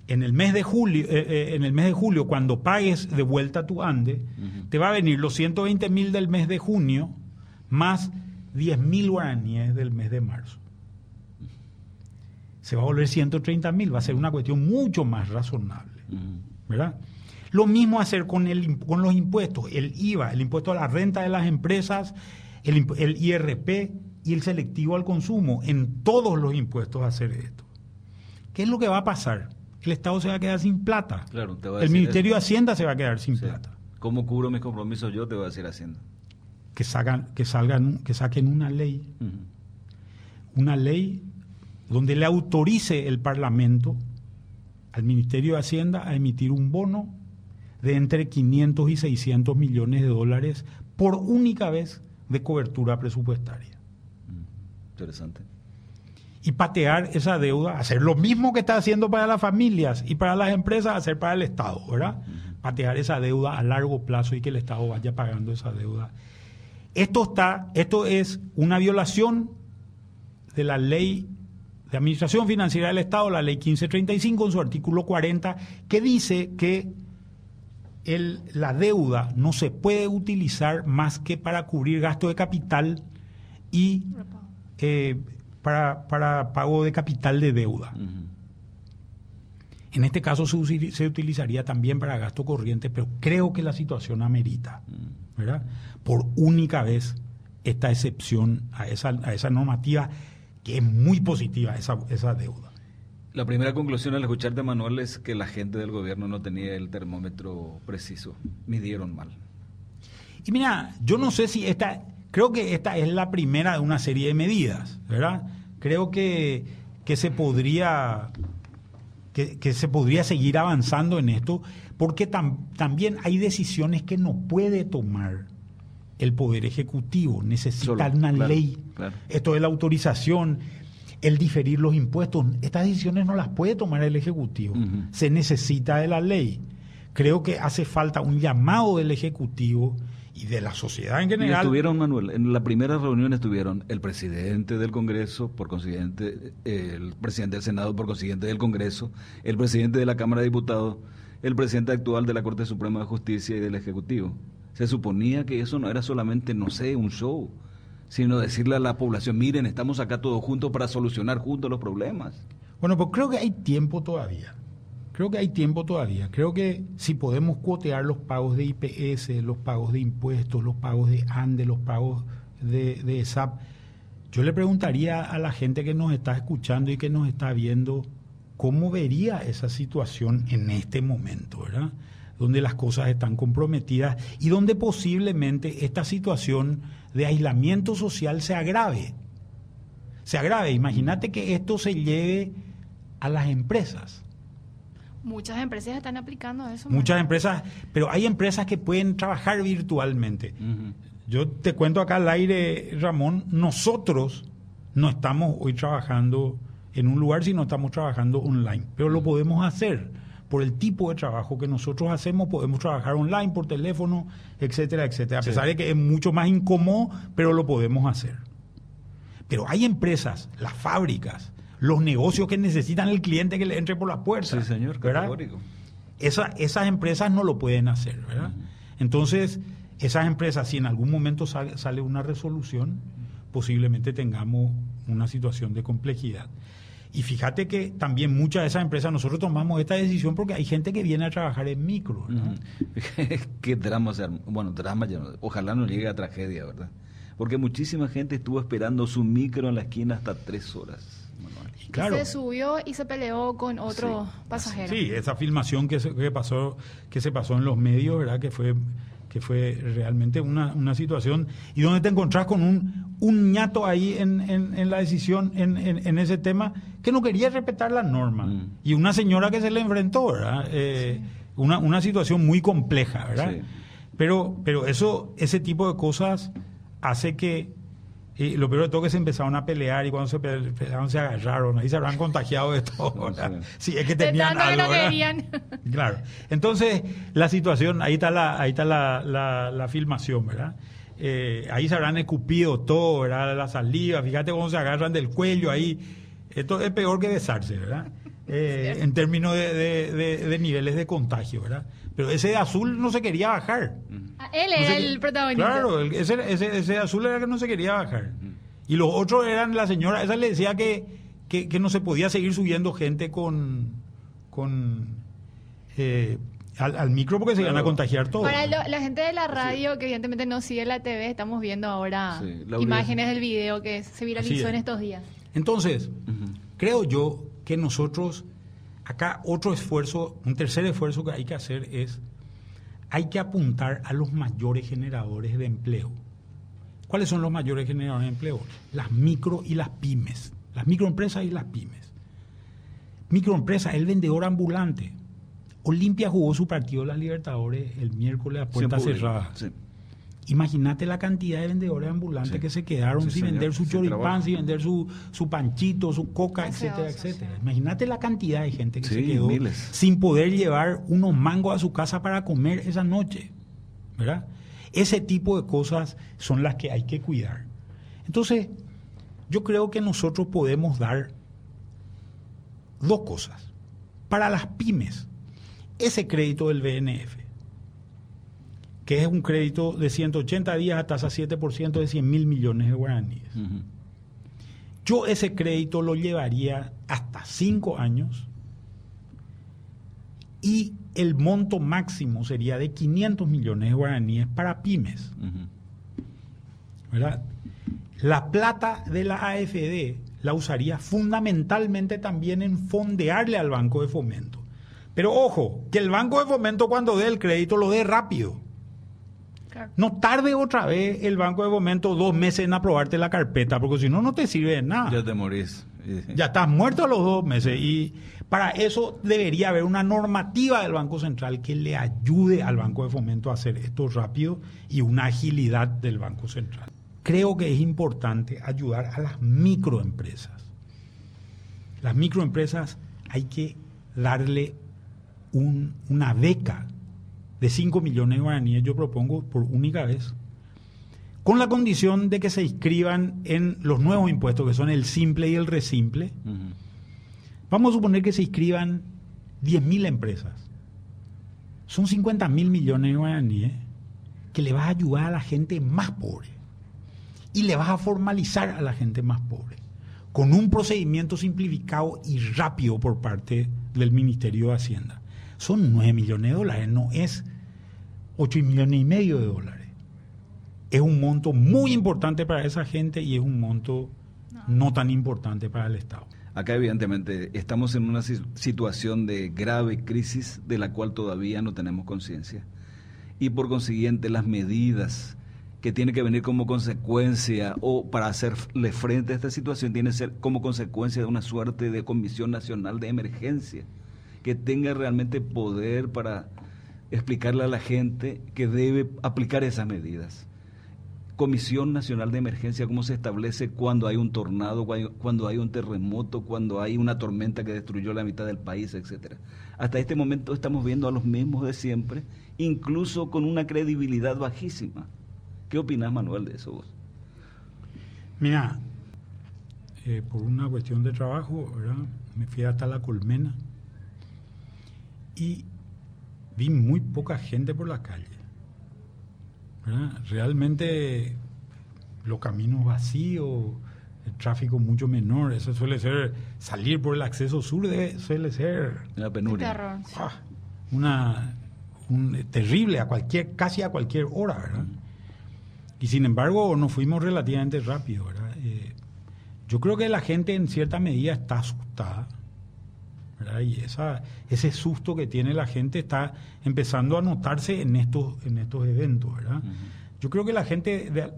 en el mes de julio, eh, eh, en el mes de julio, cuando pagues de vuelta tu ANDE, te va a venir los 120 mil del mes de junio más 10 mil guaraníes del mes de marzo. Se va a volver 130 mil, va a ser una cuestión mucho más razonable. Ujú. ¿verdad? Lo mismo hacer con, el, con los impuestos, el IVA, el impuesto a la renta de las empresas, el, IRP y el selectivo al consumo. En todos los impuestos hacer esto. ¿Qué es lo que va a pasar? El Estado se va a quedar sin plata. Claro, te va a el decir Ministerio eso. de Hacienda se va a quedar sin plata. ¿Cómo cubro mis compromisos yo? Te voy a decir haciendo. Que, sacan, que, salgan, que saquen una ley, una ley donde le autorice el Parlamento al Ministerio de Hacienda a emitir un bono de entre 500 y 600 millones de dólares por única vez de cobertura presupuestaria. Interesante. Y patear esa deuda, hacer lo mismo que está haciendo para las familias y para las empresas, hacer para el Estado, ¿verdad? Patear esa deuda a largo plazo y que el Estado vaya pagando esa deuda. Esto está, esto es una violación de la ley de administración financiera del Estado, la ley 1535, en su artículo 40, que dice que el- la deuda no se puede utilizar más que para cubrir gasto de capital y eh, para, para pago de capital de deuda. En este caso se, utilizaría también para gasto corriente, pero creo que la situación amerita, ¿verdad? Por única vez esta excepción a esa, a esa normativa que es muy positiva, esa, esa deuda. La primera conclusión al escucharte, Manuel, es que la gente del gobierno no tenía el termómetro preciso. Midieron mal. Y mira, yo no sé si esta, creo que esta es la primera de una serie de medidas, ¿verdad? Creo que, que se podría que, que se podría seguir avanzando en esto, porque tam- también hay decisiones que no puede tomar el Poder Ejecutivo, necesita Solo, una claro, ley. claro. Esto de la autorización, el diferir los impuestos, estas decisiones no las puede tomar el Ejecutivo, se necesita de la ley. Creo que hace falta un llamado del Ejecutivo y de la sociedad en Y general. estuvieron, Manuel, en la primera reunión estuvieron el presidente del Congreso, por consiguiente, el presidente del Senado, por consiguiente del Congreso, el presidente de la Cámara de Diputados, el presidente actual de la Corte Suprema de Justicia y del Ejecutivo. Se suponía que eso no era solamente, no sé, un show, sino decirle a la población, miren, estamos acá todos juntos para solucionar juntos los problemas. Bueno, pues creo que hay tiempo todavía. Creo que hay tiempo todavía. Creo que si podemos cuotear los pagos de IPS, los pagos de impuestos, los pagos de ANDE, los pagos de, de SAP, yo le preguntaría a la gente que nos está escuchando y que nos está viendo cómo vería esa situación en este momento, ¿verdad? Donde las cosas están comprometidas y donde posiblemente esta situación de aislamiento social se agrave se agrave. Imagínate que esto se lleve a las empresas. Muchas empresas están aplicando eso. Muchas Manuel. empresas, pero hay empresas que pueden trabajar virtualmente. Yo te cuento acá al aire, Ramón, nosotros no estamos hoy trabajando en un lugar, sino estamos trabajando online, pero lo podemos hacer. Por el tipo de trabajo que nosotros hacemos, podemos trabajar online, por teléfono, etcétera, etcétera. A Sí. pesar de que es mucho más incómodo, pero lo podemos hacer. Pero hay empresas, las fábricas, los negocios que necesitan el cliente que le entre por la puerta. Sí, señor, categórico. Esa- esas empresas no lo pueden hacer, ¿verdad? Entonces, esas empresas, si en algún momento sale, sale una resolución, posiblemente tengamos una situación de complejidad. Y fíjate que también muchas de esas empresas, nosotros tomamos esta decisión porque hay gente que viene a trabajar en micro. Ujú. Qué drama, se armó. bueno, drama, ya no- ojalá no llegue a tragedia, ¿verdad? Porque muchísima gente estuvo esperando su micro en la esquina hasta tres horas. Manuel. Y claro. Se subió y se peleó con otro Sí, pasajero. Sí, esa filmación que se, que pasó, que se pasó en los medios, ¿verdad? Que fue, que fue realmente una, una situación y donde te encontrás con un, un ñato ahí en, en- en la decisión, en, en- ese tema, que no quería respetar la norma. Mm. Y una señora que se le enfrentó, ¿verdad? Eh, una, una situación muy compleja, ¿verdad? Sí. Pero, pero eso, ese tipo de cosas hace que y lo peor de todo es que se empezaron a pelear y cuando se pe- pelearon se agarraron, ahí se habrán contagiado de todo. ¿verdad? Sí. Sí, es que tenían que. Claro. Entonces, la situación, ahí está la, ahí está la, la, la filmación, ¿verdad? Eh, ahí se habrán escupido todo, ¿verdad? La saliva, fíjate cómo se agarran del cuello ahí. Esto es peor que besarse, ¿verdad? Eh, en términos de, de- de- de niveles de contagio, ¿verdad? Pero ese de azul no se quería bajar. Ah, Él No era el protagonista. Claro, el- ese, ese, ese azul era que no se quería bajar. Y los otros eran la señora, esa le decía que, que, que no se podía seguir subiendo gente con, con eh, al, al micro porque se iban a Claro. contagiar todos. Para lo- la gente de la radio que evidentemente no sigue la TV, estamos viendo ahora Sí, la imágenes del video que se Así viralizó es. en estos días. Entonces, creo yo que nosotros, acá otro esfuerzo, un tercer esfuerzo que hay que hacer es, hay que apuntar a los mayores generadores de empleo. ¿Cuáles son los mayores generadores de empleo? Las micro y las pymes. Las microempresas y las pymes. Microempresa, el vendedor ambulante. Olimpia jugó su partido de las Libertadores el miércoles a puerta cerrada. sí. Imagínate la cantidad de vendedores ambulantes Sí. que se quedaron Sí, sin señor. vender su Sin choripán, sin vender su, su panchito, su coca, etcétera, etcétera. sí. Imagínate la cantidad de gente que Sí, se quedó miles. sin poder llevar unos mangos a su casa para comer esa noche. ¿Verdad? Ese tipo de cosas son las que hay que cuidar. Entonces, yo creo que nosotros podemos dar dos cosas. Para las pymes, ese crédito del BNF, que es un crédito de 180 días a tasa 7% de 100 mil millones de guaraníes. Yo ese crédito lo llevaría hasta 5 años y el monto máximo sería de 500 millones de guaraníes para pymes. ¿verdad? La plata de la AFD la usaría fundamentalmente también en fondearle al Banco de Fomento. Pero ojo, que el Banco de Fomento cuando dé el crédito lo dé rápido. Claro. No tarde otra vez el Banco de Fomento dos meses en aprobarte la carpeta, porque si no, no te sirve de nada. Ya te morís. Ya estás muerto a los dos meses y para eso debería haber una normativa del Banco Central que le ayude al Banco de Fomento a hacer esto rápido y una agilidad del Banco Central. Creo que es importante ayudar a las microempresas. Las microempresas hay que darle un- una beca de 5 millones de guaraníes, yo propongo por única vez, con la condición de que se inscriban en los nuevos impuestos, que son el simple y el resimple. Vamos a suponer que se inscriban 10.000 empresas. Son 50 mil millones de guaraníes que le vas a ayudar a la gente más pobre. Y le vas a formalizar a la gente más pobre. Con un procedimiento simplificado y rápido por parte del Ministerio de Hacienda. Son 9 millones de dólares, no es 8 millones y medio de dólares. Es un monto muy importante para esa gente y es un monto no tan importante para el Estado. Acá evidentemente estamos en una si- situación de grave crisis de la cual todavía no tenemos conciencia. Y por consiguiente las medidas que tienen que venir como consecuencia o para hacerle frente a esta situación tienen que ser como consecuencia de una suerte de Comisión Nacional de Emergencia que tenga realmente poder para explicarle a la gente que debe aplicar esas medidas. Comisión Nacional de Emergencia, cómo se establece cuando hay un tornado, cuando- hay un terremoto, cuando hay una tormenta que destruyó la mitad del país, etcétera. Hasta este momento estamos viendo a los mismos de siempre, incluso con una credibilidad bajísima. ¿Qué opinas, Manuel, de eso vos? Mira, eh, por una cuestión de trabajo. Me fui hasta la colmena y vi muy poca gente por la calle. ¿verdad? Realmente los caminos vacíos, el tráfico mucho menor, eso suele ser, salir por el acceso sur debe- suele ser La penuria. ah, una un- terrible a cualquier, casi a cualquier hora, ¿verdad? Y sin embargo nos fuimos relativamente rápido, ¿verdad? Eh, yo creo que la gente en cierta medida está asustada, ¿verdad? Y esa, ese susto que tiene la gente está empezando a notarse en estos, en estos eventos, ¿verdad? Ujú. Yo creo que la gente, de-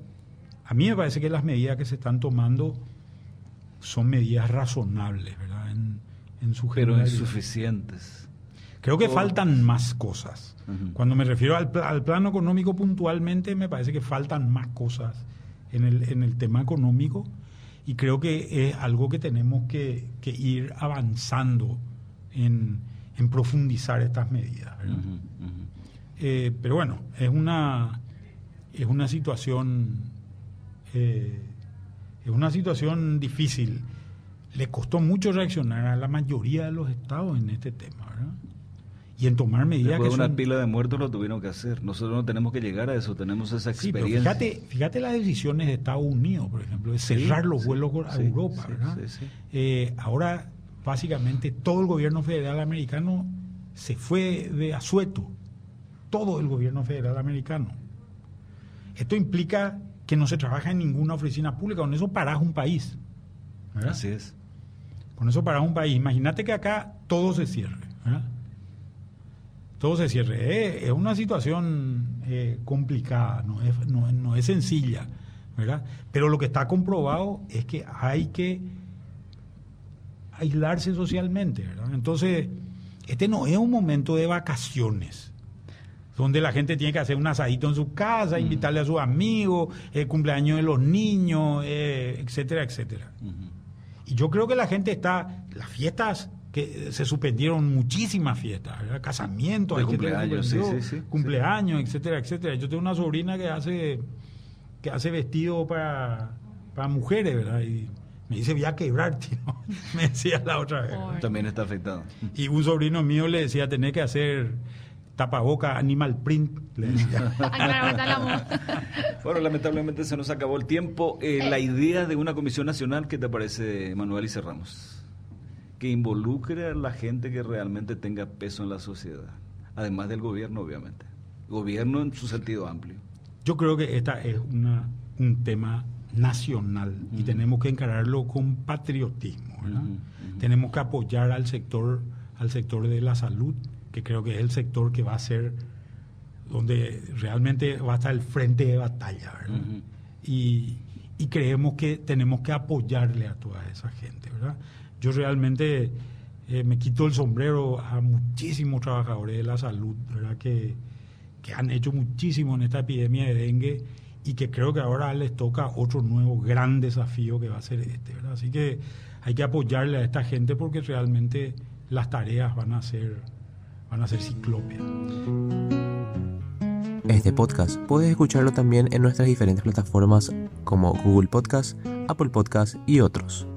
a mí me parece que las medidas que se están tomando son medidas razonables, ¿verdad? En, en su Pero insuficientes. Creo que faltan más cosas. Ujú. Cuando me refiero al, al plano económico puntualmente, me parece que faltan más cosas en el, en el tema económico y creo que es algo que tenemos que, que ir avanzando en, en profundizar estas medidas. Eh, pero bueno, es una, es una situación eh, es una situación difícil. Le costó mucho reaccionar a la mayoría de los estados en este tema, ¿verdad? Y en tomar medidas Después que una pila de muertos lo tuvieron que hacer. Nosotros no tenemos que llegar a eso, tenemos esa Sí, pero experiencia. fíjate, fíjate las decisiones de Estados Unidos, por ejemplo, de cerrar los sí, vuelos a Europa, ¿verdad? Eh, ahora, básicamente, todo el gobierno federal americano se fue de asueto. Todo el gobierno federal americano. Esto implica que no se trabaja en ninguna oficina pública. Con eso parás un país. ¿verdad? Así es. Con eso parás un país. Imagínate que acá todo se cierre. ¿verdad? Todo se cierre. Eh, es una situación eh, complicada, no es, no, no es sencilla. ¿verdad? Pero lo que está comprobado es que hay que aislarse socialmente. ¿verdad? Entonces, este no es un momento de vacaciones donde la gente tiene que hacer un asadito en su casa, invitarle a sus amigos, el cumpleaños de los niños, eh, etcétera, etcétera. Y yo creo que la gente está, las fiestas, que se suspendieron muchísimas fiestas, ¿verdad? casamientos, hay que cumpleaños, sí, sí, sí, cumpleaños, etcétera, etcétera. Yo tengo una sobrina que hace que hace vestido para, para mujeres, ¿verdad? Y me dice, voy a quebrar, tío. me decía la otra vez. También está afectado. Y un sobrino mío le decía, tenés que hacer tapaboca animal print, le decía. Ah. Bueno, lamentablemente se nos acabó el tiempo. Eh, Eh. La idea de una comisión nacional, ¿qué te parece, Manuel? Y cerramos. Que involucre a la gente que realmente tenga peso en la sociedad. Además del gobierno, obviamente. Gobierno en su sentido amplio. Yo creo que esta es una, un tema nacional y tenemos que encararlo con patriotismo. ¿verdad? Tenemos que apoyar al sector, al sector de la salud, que creo que es el sector que va a ser donde realmente va a estar el frente de batalla. ¿verdad? y, y creemos que tenemos que apoyarle a toda esa gente. ¿verdad? Yo realmente eh, me quito el sombrero a muchísimos trabajadores de la salud, ¿verdad? Que, que han hecho muchísimo en esta epidemia de dengue y que creo que ahora les toca otro nuevo gran desafío que va a ser este, ¿verdad? Así que hay que apoyarle a esta gente porque realmente las tareas van a ser, van a ser ciclópeas. Este podcast puedes escucharlo también en nuestras diferentes plataformas como Google Podcast, Apple Podcast y otros.